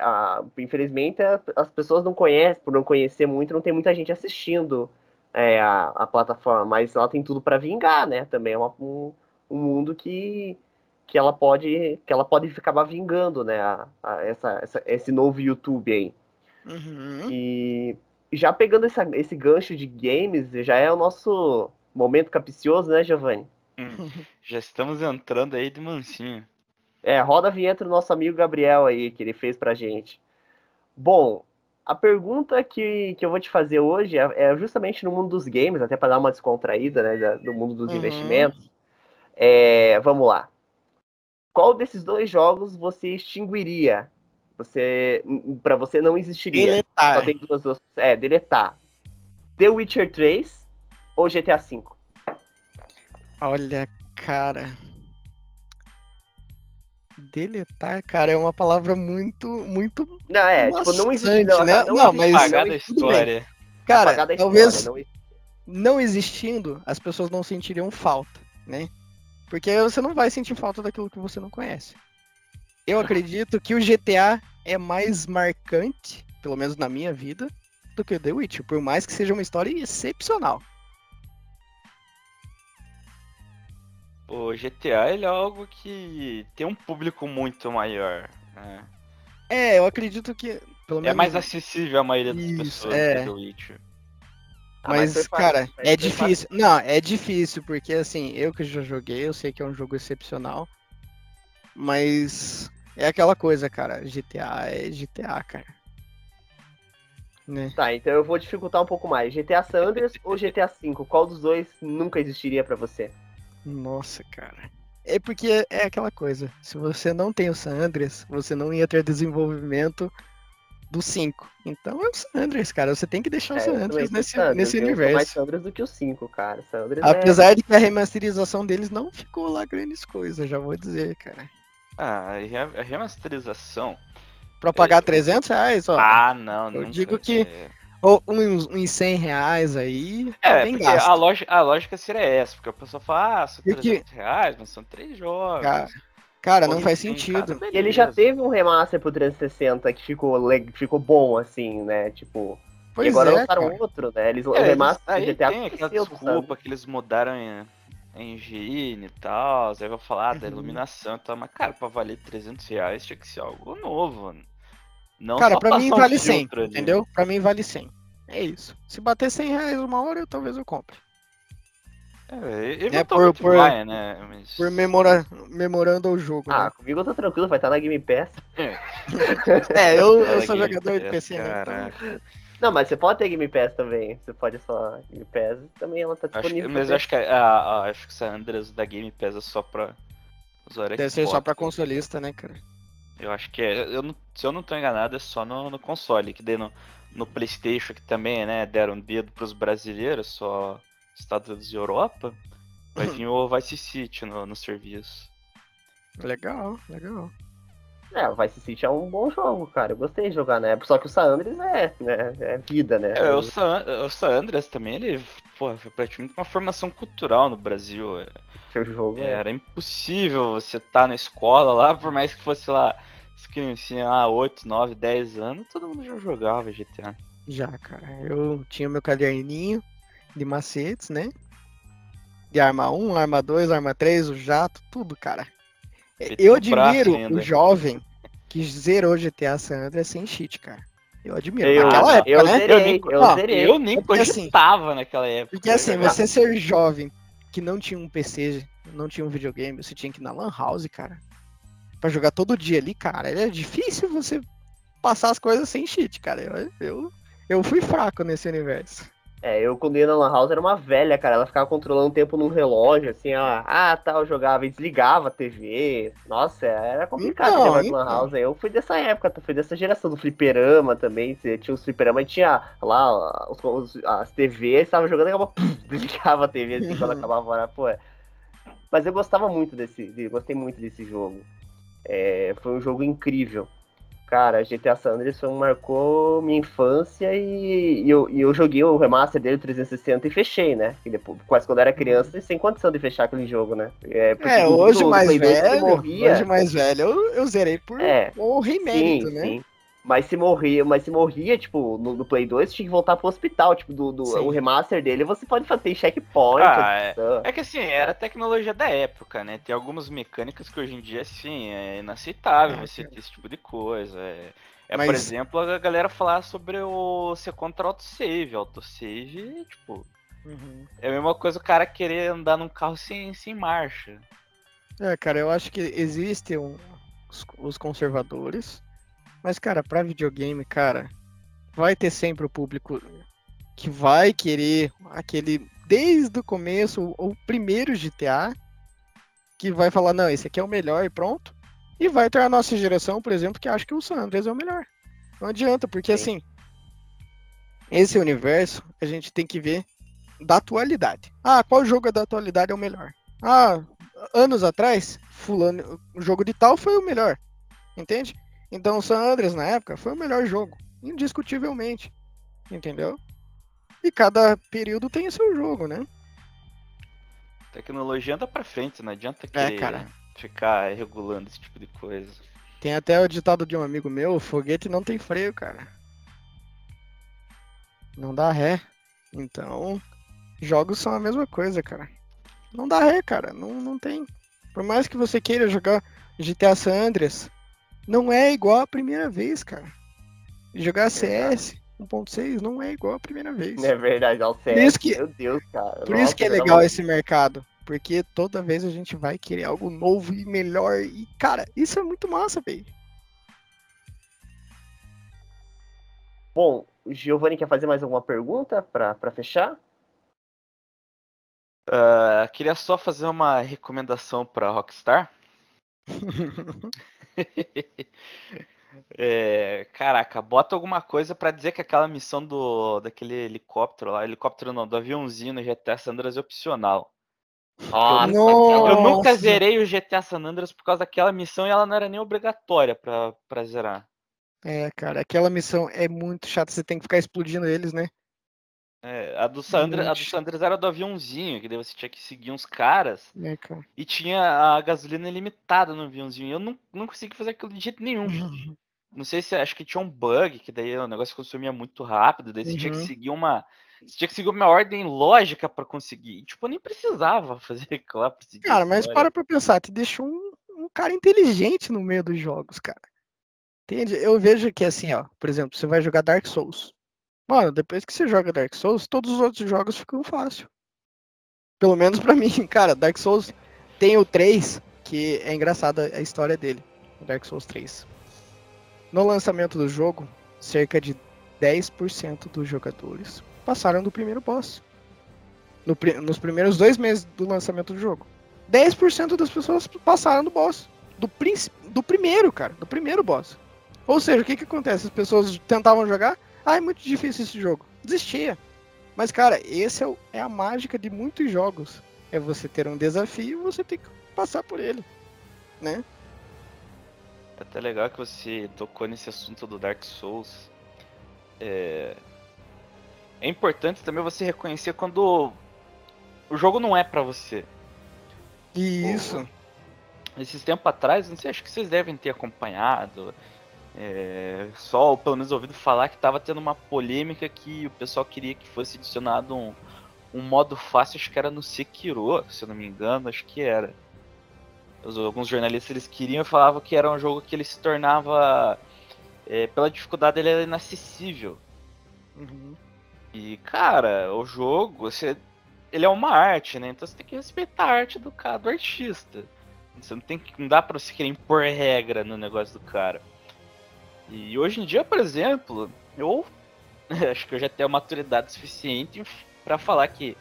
a- infelizmente as pessoas não conhecem, por não conhecer muito, não tem muita gente assistindo é, a, a plataforma. Mas ela tem tudo para vingar, né? Também é uma- um, um mundo que, que ela pode que ela pode acabar vingando, né? a- a- essa, essa- esse novo YouTube aí. Uhum. E já pegando essa- esse gancho de games, já é o nosso momento capicioso, né, Giovanni? Já estamos entrando aí de mansinho. É, roda a vinheta do nosso amigo Gabriel aí, que ele fez pra gente. Bom, a pergunta que, que eu vou te fazer hoje é, é justamente no mundo dos games, até para dar uma descontraída, né, da- do mundo dos Uhum. investimentos. É, vamos lá. Qual desses dois jogos você extinguiria? Você, para você não existiria? Só Deletar. tem duas, duas. É, deletar. The Witcher 3 ou GTA V? Olha, cara. Deletar, cara, é uma palavra muito, muito. Não, é, tipo, não existe. né? Não, Não, não, mas- existe, Apagar não da existe, história. Cara, apagar da talvez história, não não existindo, as pessoas não sentiriam falta, né? Porque você não vai sentir falta daquilo que você não conhece. Eu acredito que o GTA é mais marcante, pelo menos na minha vida, do que o The Witcher, por mais que seja uma história excepcional. O GTA ele é algo que tem um público muito maior. né? É, eu acredito que, pelo É menos. mais acessível à maioria das Isso, pessoas é. do Witcher. Ah, mas Mas, fácil, cara, é foi difícil. Não, é difícil, porque assim, eu que já joguei, eu sei que é um jogo excepcional. Mas é aquela coisa, cara. GTA é GTA, cara. Né? Tá, então eu vou dificultar um pouco mais. GTA San Andreas ou GTA V? Qual dos dois nunca existiria pra você? Nossa, cara. É porque é aquela coisa. Se você não tem o San Andreas, você não ia ter desenvolvimento do 5. Então é o San Andreas, cara. Você tem que deixar o É, San eu também Andreas nesse, San Andreas, nesse eu sou mais universo. San Andreas do que o 5, cara. San Andreas é... Apesar de que a remasterização deles não ficou lá grandes coisas, já vou dizer, cara. Ah, a re- a remasterização. Pra pagar 300 reais, ó. Ah, não, eu nunca- digo que- é- Ou uns, uns 100 reais aí. É, bem porque gasto. a lógica, a lógica seria essa, porque a pessoa fala, ah, são Porque- 300 reais, mas são três jogos. Cara, Cara, não faz sentido. cara, E ele já teve um remaster pro 360 que ficou, ficou bom, assim, né? Tipo. Pois e agora é, lançaram cara. outro, né? Eles, o É, remaster GTA tem aquela desculpa sabe? que eles mudaram em, em engine e tal, aí vai falar da Uhum. iluminação e tal, mas cara, pra valer 300 reais tinha que ser algo novo. Não Cara, pra mim vale 100, filtro ali. entendeu? Pra mim vale 100. É isso. Se bater 100 reais uma hora, eu, talvez eu compre. É, eventualmente por- por- vai, né? Mas... Por memora... memorando o jogo, Ah, né? comigo eu tô tranquilo, vai estar na Game Pass. É, [LAUGHS] eu, eu Cara, sou jogador de Pass, PC, né? Então, caraca. Não, mas você pode ter Game Pass também. Você pode só Game Pass também, ela tá Acho disponível. mas eu acho que, a, a, acho que essa Andreas da Game Pass é só pra usuário deve ser só pra consolista, né, cara? Eu acho que é. Eu não, se eu não tô enganado, é só no, no console. Que daí no, no Playstation, que também, né, deram um dedo pros brasileiros, só Estados Unidos e Europa. Vai vir o Vice City no, no serviço. Legal, legal. É, o Vice City é um bom jogo, cara. Eu gostei de jogar na época. Só que o San Andreas é, né, é vida, né? É, o San, o San Andreas também, ele porra, foi praticamente uma formação cultural no Brasil. É, Seu jogo é. Era impossível você estar na escola lá, por mais que fosse lá, criancinhas lá, 8, 9, 10 anos, todo mundo já jogava GTA. Já, cara. Eu tinha meu caderninho de macetes, né? De arma 1, arma 2, arma 3, o jato, tudo, cara. Feito Eu admiro o jovem que zerou GTA San Andreas sem cheat, cara. Eu admiro. Eu, Naquela época, eu né? zerei, Eu eu, Ó, zerei. Eu nem Porque assim- naquela época. Porque assim, jogar. você ser jovem que não tinha um PC, não tinha um videogame, você tinha que ir na Lan House, cara. Pra jogar todo dia ali, cara. É difícil você passar as coisas sem cheat, cara. Eu, eu, eu fui fraco nesse universo. É, eu quando ia na Lan House era uma velha, cara. Ela ficava controlando o tempo num relógio, assim, ela, ah, tá, eu jogava e desligava a TV. Nossa, era complicado Então, jogar então. Lan House. Eu fui dessa época, fui dessa geração do fliperama também. Tinha os fliperama e tinha lá os, os- as TVs, tava jogando e acabava, [LAUGHS] desligava a TV assim quando [LAUGHS] acabava a hora. Pô. Mas eu gostava muito desse, de- gostei muito desse jogo. É, foi um jogo incrível. Cara, GTA San Andreas um, marcou minha infância e, e eu, e eu joguei o remaster dele 360 e fechei, né? E depois, quase quando eu era criança, sem condição de fechar aquele jogo, né? É, É, hoje mais Play 2 você velho, hoje mais velho, eu, zerei por É, sim, mérito, né? sim. Mas se morria, mas se morria, tipo, no, no Play 2, tinha que voltar pro hospital. Tipo, do, do o remaster dele, você pode fazer checkpoint. Ah, é. É que assim, era a tecnologia da época, né? Tem algumas mecânicas que hoje em dia, assim, é inaceitável É, você ter esse tipo de coisa. É, é, Mas- por exemplo, a galera falar sobre o ser contra autosave. Autosave, tipo, Uhum. é a mesma coisa o cara querer andar num carro sem, sem marcha. É, cara, eu acho que existem um- os, os conservadores, mas, cara, pra videogame, cara, vai ter sempre o público que vai querer aquele, desde o começo, o, primeiro GTA, que vai falar, não, esse aqui é o melhor e pronto. E vai ter a nossa geração, por exemplo, que acha que o San Andreas é o melhor. Não adianta, porque Sim. assim, esse universo a gente tem que ver da atualidade. Ah, qual jogo da atualidade é o melhor? Ah, anos atrás, fulano, o jogo de tal foi o melhor. Entende? Então o San Andreas na época foi o melhor jogo, indiscutivelmente. Entendeu? E cada período tem o seu jogo, né? Tecnologia anda pra frente, não adianta querer cara. ficar regulando esse tipo de coisa. Tem até o ditado de um amigo meu, foguete não tem freio, cara. Não dá ré. Então, jogos são a mesma coisa, cara. Não dá ré, cara. Não, não tem. Por mais que você queira jogar GTA San Andreas, não é igual a primeira vez, cara. Jogar CS 1.6 não é igual a primeira vez. É verdade, ao Por isso que- Meu Deus, cara. Por isso Nossa, que é legal esse mercado. Porque toda vez a gente vai querer algo novo e melhor. E, cara, isso é muito massa, velho. Bom, o Giovanni quer fazer mais alguma pergunta pra, pra fechar? Ah, queria só fazer uma recomendação pra Rockstar. [LAUGHS] É, caraca, bota alguma coisa pra dizer que aquela missão do daquele helicóptero lá, helicóptero não, do aviãozinho no GTA San Andreas é opcional. Nossa, Nossa. Eu nunca zerei o GTA San Andreas por causa daquela missão e ela não era nem obrigatória pra zerar. É, cara, aquela missão é muito chata. Você tem que ficar explodindo eles, né? É, a, do San Andreas, a do San Andreas era do aviãozinho, que daí você tinha que seguir uns caras É, cara. e tinha a gasolina ilimitada no aviãozinho. Eu não, não consegui fazer aquilo de jeito nenhum. [LAUGHS] Não sei se acho que tinha um bug, que daí o negócio consumia muito rápido, daí você tinha que Uhum. seguir uma. Você tinha que seguir uma ordem lógica pra conseguir. E, tipo, eu nem precisava [LAUGHS] fazer lá pra seguir. Cara, mas para pra pensar, te deixou um, um cara inteligente no meio dos jogos, cara. Entende? Eu vejo que assim, ó, por exemplo, você vai jogar Dark Souls. Mano, depois que você joga Dark Souls, todos os outros jogos ficam fácil. Pelo menos pra [LAUGHS] mim, cara, Dark Souls tem o 3, que é engraçada a história dele, Dark Souls 3. No lançamento do jogo, cerca de 10% dos jogadores passaram do primeiro boss. No nos primeiros dois meses do lançamento do jogo. 10% das pessoas passaram do boss. Do, do primeiro, cara. Do primeiro boss. Ou seja, o que que acontece? As pessoas tentavam jogar. Ah, é muito difícil esse jogo. Desistia. Mas, cara, esse é, o- é a mágica de muitos jogos. É você ter um desafio e você ter que passar por ele. Né? É até legal que você tocou nesse assunto do Dark Souls. É, é importante também você reconhecer quando o jogo não é pra você. Isso. Esses tempos atrás, não sei, acho que vocês devem ter acompanhado. É, só pelo menos ouvido falar que tava tendo uma polêmica que o pessoal queria que fosse adicionado um, um modo fácil, acho que era no Sekiro, se eu não me engano, acho que era. Os- alguns jornalistas eles queriam e falavam que era um jogo que ele se tornava. é, pela dificuldade ele era inacessível. Uhum. E, cara, o jogo, você, ele é uma arte, né? Então você tem que respeitar a arte do cara, do artista. Você não tem que. Não dá pra você querer impor regra no negócio do cara. E hoje em dia, por exemplo, eu [LAUGHS] acho que eu já tenho a maturidade suficiente para falar que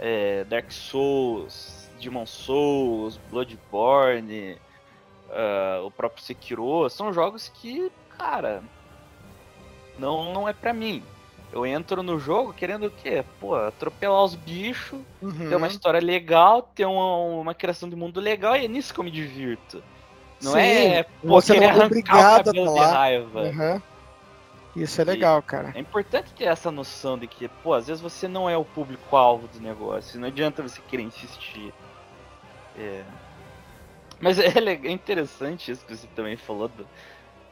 é, Dark Souls, Demon Souls, Bloodborne, uh, o próprio Sekiro, são jogos que, cara, não, não é pra mim. Eu entro no jogo querendo o quê? Pô, atropelar os bichos, uhum. ter uma história legal, ter uma, uma criação de mundo legal, e é nisso que eu me divirto. Não Sim, é pô, você não é obrigado a falar. raiva. Uhum. Isso é legal, cara. É importante ter essa noção de que, pô, às vezes você não é o público-alvo do negócio. Não adianta você querer insistir. É. Mas [LAUGHS] é, é interessante isso que você também falou do,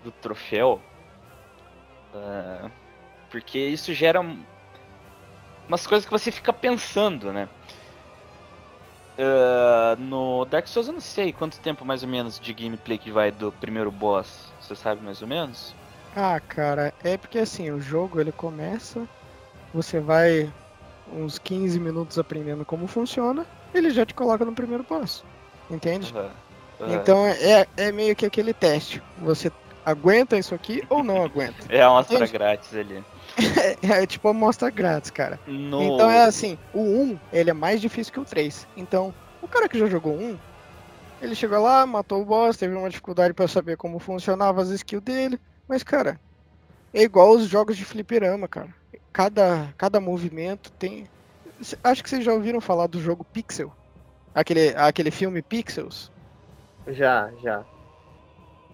do troféu. Uh, porque isso gera umas coisas que você fica pensando, né? Uh, no Dark Souls eu não sei quanto tempo mais ou menos de gameplay que vai do primeiro boss. Você sabe mais ou menos? Ah, cara, é porque assim, o jogo ele começa, você vai uns 15 minutos aprendendo como funciona, ele já te coloca no primeiro boss. Entende? Uhum. Uhum. Então é, é meio que aquele teste. Você aguenta isso aqui ou não aguenta? É a amostra grátis ali. [LAUGHS] é, tipo a amostra grátis, cara. No... Então é assim, o 1 ele é mais difícil que o 3. Então, o cara que já jogou 1, ele chegou lá, matou o boss, teve uma dificuldade para saber como funcionava as skills dele. Mas, cara, é igual os jogos de fliperama, cara. Cada, cada movimento tem. Acho que vocês já ouviram falar do jogo Pixel. Aquele, aquele filme Pixels. Já, já.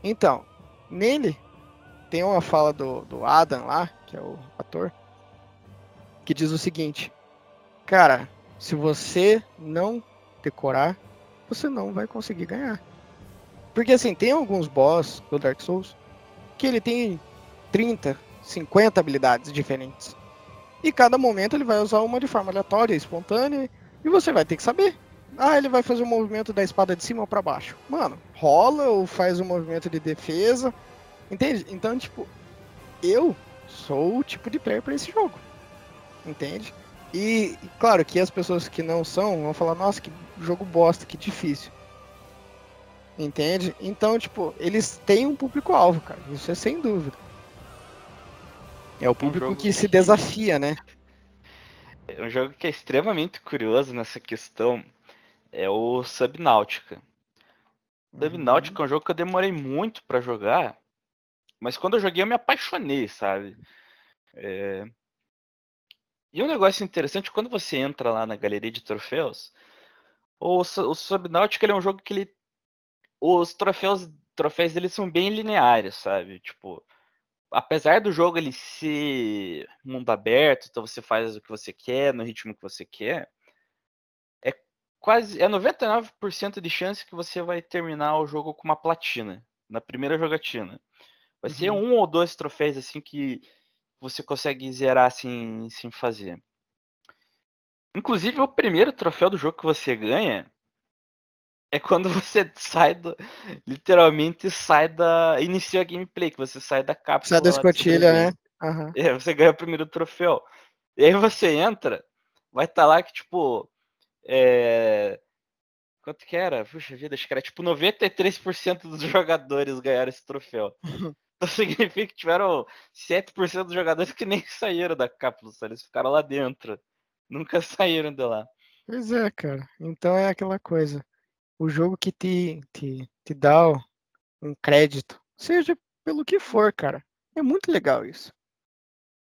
Então, nele tem uma fala do, do Adam lá, que é o ator, que diz o seguinte: Cara, se você não decorar, você não vai conseguir ganhar. Porque assim, tem alguns boss do Dark Souls que ele tem 30, 50 habilidades diferentes. E cada momento ele vai usar uma de forma aleatória, espontânea, e você vai ter que saber. Ah, ele vai fazer o um movimento da espada de cima para baixo. Mano, rola ou faz um movimento de defesa. Entende? Então, tipo, eu sou o tipo de player para esse jogo. Entende? E, claro, que as pessoas que não são vão falar, nossa, que jogo bosta, que difícil. Entende? Então, tipo, eles têm um público-alvo, cara. Isso é sem dúvida. É o público um que se desafia, né? É um jogo que é extremamente curioso nessa questão. É o Subnautica. Uhum. Subnautica é um jogo que eu demorei muito para jogar. Mas quando eu joguei eu me apaixonei, sabe? É... E um negócio interessante, quando você entra lá na galeria de troféus, o, o Subnautica é um jogo que ele os troféus, troféus deles são bem lineares, sabe? Tipo, apesar do jogo ele ser mundo aberto, então você faz o que você quer, no ritmo que você quer, é quase é 99% de chance que você vai terminar o jogo com uma platina na primeira jogatina. Vai uhum. ser um ou dois troféus assim que você consegue zerar assim sem fazer. Inclusive o primeiro troféu do jogo que você ganha é quando [LAUGHS] você sai do. Literalmente sai da. Inicia a gameplay, que você sai da cápsula. Sai da escotilha, né? Uhum. É, você ganha o primeiro troféu. E aí você entra, vai estar tá lá que, tipo. É... Quanto que era? Puxa vida, acho que era tipo 93% dos [LAUGHS] jogadores ganharam esse troféu. [LAUGHS] Então [LAUGHS] significa que tiveram 7% dos jogadores que nem saíram da cápsula, eles ficaram lá dentro. Nunca [LAUGHS] saíram de lá. Pois é, cara. Então é aquela coisa o jogo que te, te, te dá um crédito, seja pelo que for, cara. É muito legal isso.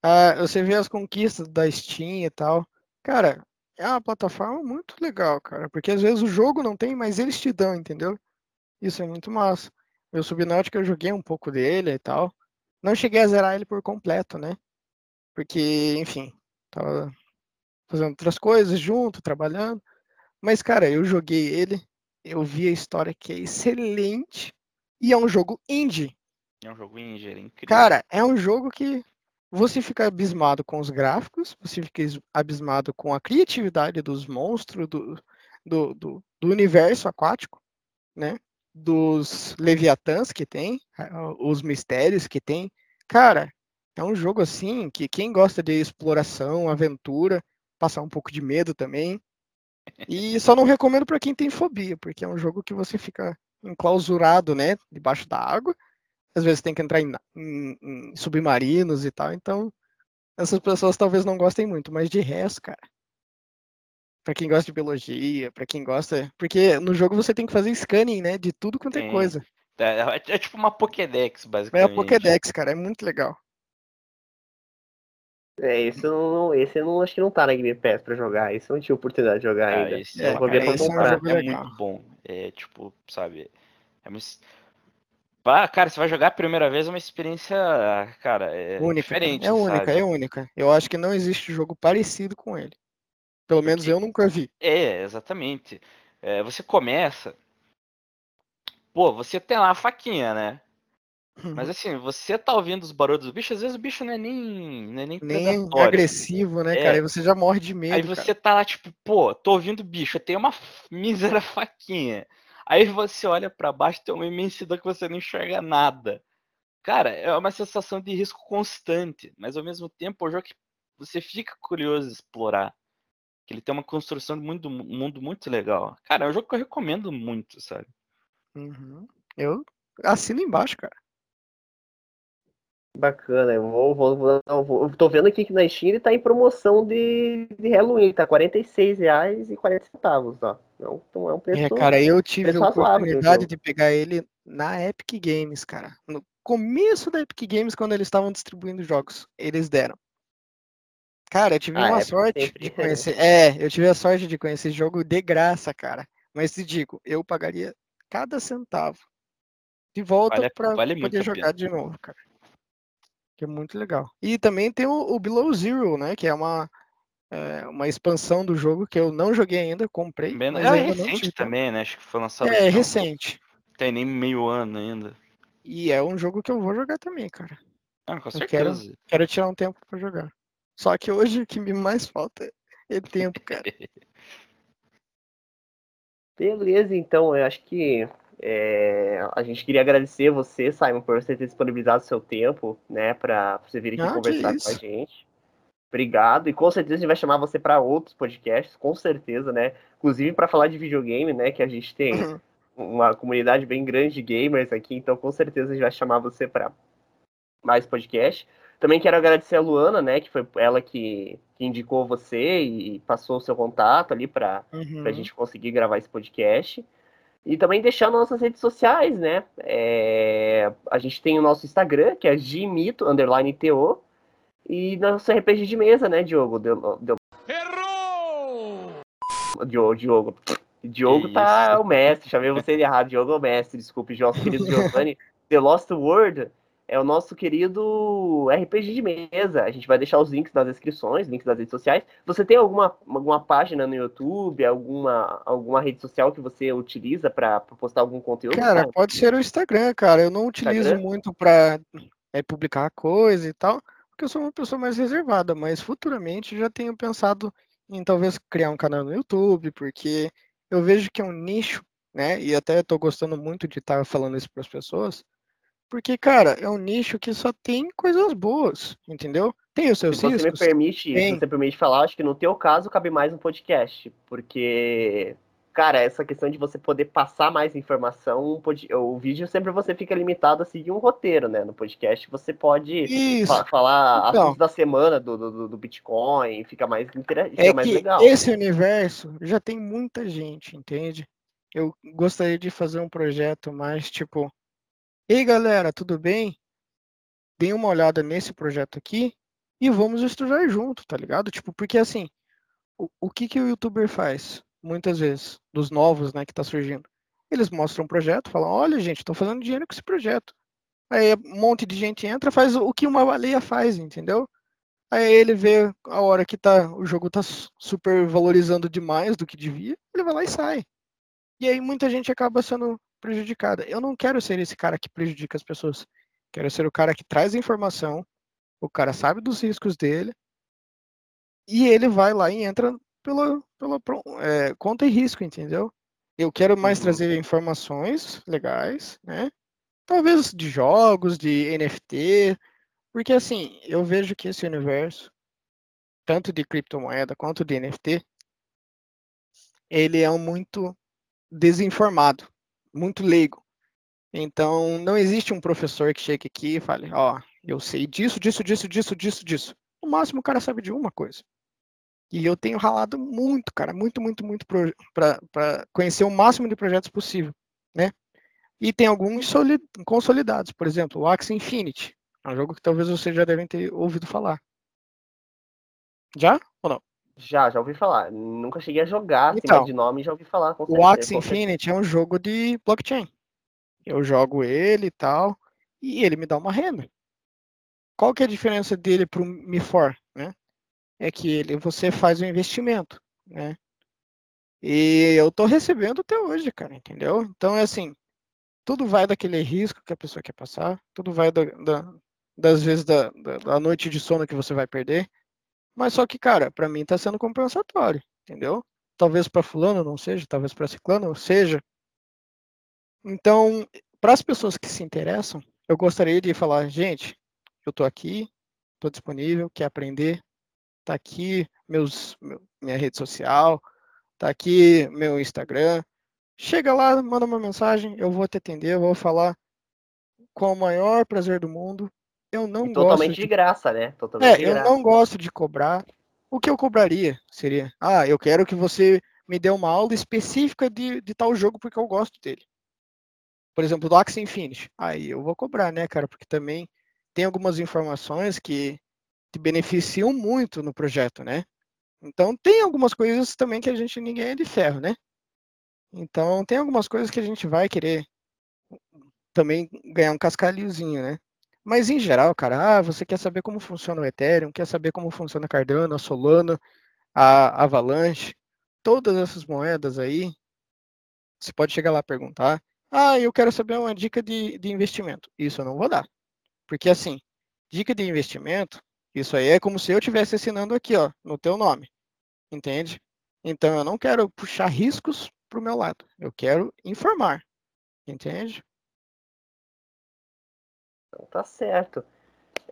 Ah, você vê as conquistas da Steam e tal. Cara, é uma plataforma muito legal, cara. Porque às vezes o jogo não tem, mas eles te dão, entendeu? Isso é muito massa. Meu Subnautica eu joguei um pouco dele e tal. Não cheguei a zerar ele por completo, né? Porque, enfim, tava fazendo outras coisas junto, trabalhando. Mas, cara, eu joguei ele eu vi a história que é excelente e é um jogo indie. É um jogo indie, é incrível. Cara, é um jogo que você fica abismado com os gráficos, você fica abismado com a criatividade dos monstros, do, do, do, do universo aquático, né? Dos leviatãs que tem, os mistérios que tem. Cara, é um jogo assim que quem gosta de exploração, aventura, passar um pouco de medo também, e só não recomendo para quem tem fobia, porque é um jogo que você fica enclausurado, né, debaixo da água. Às vezes tem que entrar em, em, em submarinos e tal, então essas pessoas talvez não gostem muito, mas de resto, cara. Pra quem gosta de biologia, pra quem gosta. Porque no jogo você tem que fazer scanning, né? De tudo quanto é Sim. coisa. É, é- é tipo uma Pokédex, É basicamente. a Pokédex, cara. É muito legal. É, esse eu não, esse eu não acho que não tá na Game Pass pra jogar. Esse eu não tive oportunidade de jogar Ah, ainda. esse É, eu vou ver cara, pra esse é um comprar. jogo É muito bom. É tipo, sabe? É uma... cara, você vai jogar a primeira vez é uma experiência, cara, é única. diferente, É única, sabe? é única. Eu acho que não existe jogo parecido com ele. Pelo menos Porque- eu nunca vi. É, exatamente. É, você começa. Pô, você tem lá a faquinha, né? Mas assim, você tá ouvindo os barulhos do bicho, às vezes o bicho não é nem, não é nem, Nem agressivo, né, É. cara? Aí você já morre de Aí medo. você cara. tá lá, tipo, pô, tô ouvindo bicho, eu tenho uma [LAUGHS] mísera faquinha. Aí você olha pra baixo, tem uma imensidão que você não enxerga nada. Cara, é uma sensação de risco constante, mas ao mesmo tempo é um jogo que você fica curioso de explorar. Que ele tem uma construção de mundo, mundo muito legal. Cara, é um jogo que eu recomendo muito, sabe? Uhum. Eu assino embaixo, cara. Bacana, eu vou, vou, vou, não, vou- eu tô vendo aqui que na Steam ele tá em promoção de, de Halloween, tá R$ 46,40, ó. Não, então é um preço. É, cara, eu tive a oportunidade de pegar ele na Epic Games, cara. No começo da Epic Games, quando eles estavam distribuindo jogos, eles deram. Cara, eu tive Ah, uma Epic sorte de conhecer. É, eu tive a sorte de conhecer esse jogo de graça, cara. Mas te digo, eu pagaria cada centavo de volta Vale a- pra vale poder jogar de novo, cara. Que é muito legal. E também tem o, o Below Zero, né? Que é uma, é, uma expansão do jogo que eu não joguei ainda, comprei, Bem- mas é recente também, né? Acho que foi lançado É, não recente. tem nem meio ano ainda. E é um jogo que eu vou jogar também, cara. Ah, com Eu quero- certeza. Quero tirar um tempo pra jogar. Só que hoje o que me mais falta é tempo, cara. [LAUGHS] Beleza, então, eu acho que é, a gente queria agradecer você, Simon, por você ter disponibilizado seu tempo, né, pra você vir aqui Ah, conversar com a gente. Obrigado, e com certeza a gente vai chamar você para outros podcasts, com certeza, né? Inclusive para falar de videogame, né? Que a gente tem Uhum. uma comunidade bem grande de gamers aqui, então com certeza a gente vai chamar você para mais podcast. Também quero agradecer a Luana, né? Que foi ela que, que indicou você e passou o seu contato ali para Uhum. pra gente conseguir gravar esse podcast. E também deixar nossas redes sociais, né? É, A gente tem o nosso Instagram, que é gmito, underline TO. E nosso RPG de mesa, né, Diogo? Deu, deu... Errou! Diogo, Diogo. Diogo Que tá isso. o mestre, chamei você de errado. Diogo é o mestre, desculpe, nosso querido Giovanni. [LAUGHS] The Lost World é o nosso querido RPG de mesa. A gente vai deixar os links nas descrições, links das redes sociais. Você tem alguma, alguma página no YouTube, alguma, alguma rede social que você utiliza para postar algum conteúdo? Cara, Simon? pode ser o Instagram, cara. Eu não utilizo Instagram? muito pra é, publicar coisa e tal, porque eu sou uma pessoa mais reservada, mas futuramente já tenho pensado em talvez criar um canal no YouTube, porque eu vejo que é um nicho, né? E até tô gostando muito de estar falando isso para as pessoas, porque, cara, é um nicho que só tem coisas boas, entendeu? Tem os seus Se você me riscos. permite, se tem. você permite falar, acho que no teu caso cabe mais um podcast, porque, cara, essa questão de você poder passar mais informação, o vídeo sempre você fica limitado a seguir um roteiro, né? No podcast você pode fa- falar Então. assuntos da semana do, do, do Bitcoin, fica mais, intera- fica É mais que legal. esse universo já tem muita gente, entende? Eu gostaria de fazer um projeto mais tipo, ei galera, tudo bem? Deem uma olhada nesse projeto aqui e vamos estudar junto, tá ligado? Tipo, porque assim, o, o que que o youtuber faz? Muitas vezes, dos novos, né, que tá surgindo. Eles mostram um projeto, falam, olha gente, tô fazendo dinheiro com esse projeto. Aí um monte de gente entra, faz o que uma baleia faz, entendeu? Aí ele vê a hora que tá, o jogo tá su- super valorizando demais do que devia, ele vai lá e sai. E aí muita gente acaba sendo prejudicada. Eu não quero ser esse cara que prejudica as pessoas. Quero ser o cara que traz a informação, o cara sabe dos riscos dele, e ele vai lá e entra pela, pela é, conta e risco, entendeu? Eu quero mais Uhum. trazer informações legais, né? Talvez de jogos, de NFT, porque assim, eu vejo que esse universo, tanto de criptomoeda quanto de NFT, ele é um muito desinformado, muito leigo. Então, não existe um professor que chegue aqui e fale, ó, eu sei disso, disso, disso, disso, disso, disso. No máximo o cara sabe de uma coisa. E eu tenho ralado muito, cara, muito, muito, muito para conhecer o máximo de projetos possível, né? E tem alguns consolidados, por exemplo, o Axie Infinity. É um jogo que talvez vocês já devem ter ouvido falar. Já ou não? Já, já ouvi falar. Nunca cheguei a jogar, assim, então, de nome já ouvi falar. O Axie Infinity é um jogo de blockchain. Eu jogo ele e tal, e ele me dá uma renda. Qual que é a diferença dele para o Mi4, né? É que ele, você faz um investimento, né? E eu tô recebendo até hoje, cara, entendeu? Então é assim, tudo vai daquele risco que a pessoa quer passar, tudo vai da, da, das vezes da, da, noite de sono que você vai perder. Mas só que, cara, para mim tá sendo compensatório, entendeu? Talvez para fulano não seja, talvez para ciclano seja. Então, para as pessoas que se interessam, eu gostaria de falar, gente, eu tô aqui, tô disponível, quer aprender, tá aqui meus, meu, minha rede social, tá aqui meu Instagram, Chega lá, manda uma mensagem, eu vou te atender, eu vou falar com o maior prazer do mundo. Eu não e totalmente de... de graça, né? Totalmente é, eu graça. não gosto de cobrar. O que eu cobraria seria, ah, eu quero que você me dê uma aula específica de, de tal jogo porque eu gosto dele. Por exemplo, do Axie Infinity. Aí eu vou cobrar, né, cara? Porque também tem algumas informações que te beneficiam muito no projeto, né? Então tem algumas coisas também que a gente ninguém é de ferro, né? Então, tem algumas coisas que a gente vai querer também ganhar um cascalhozinho, né? Mas em geral, cara, ah, você quer saber como funciona o Ethereum, quer saber como funciona a Cardano, a Solana, a Avalanche, todas essas moedas aí, você pode chegar lá e perguntar. Ah, eu quero saber uma dica de, de investimento. Isso eu não vou dar. Porque assim, dica de investimento, isso aí é como se eu estivesse assinando aqui, ó, no teu nome. Entende? Então eu não quero puxar riscos para o meu lado. Eu quero informar. Entende? Então tá certo.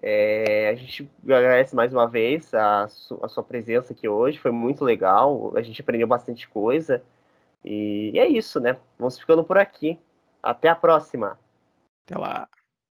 É, a gente agradece mais uma vez a, su a, sua presença aqui hoje. Foi muito legal. A gente aprendeu bastante coisa. E, e é isso, né? Vamos ficando por aqui. Até a próxima. Até lá.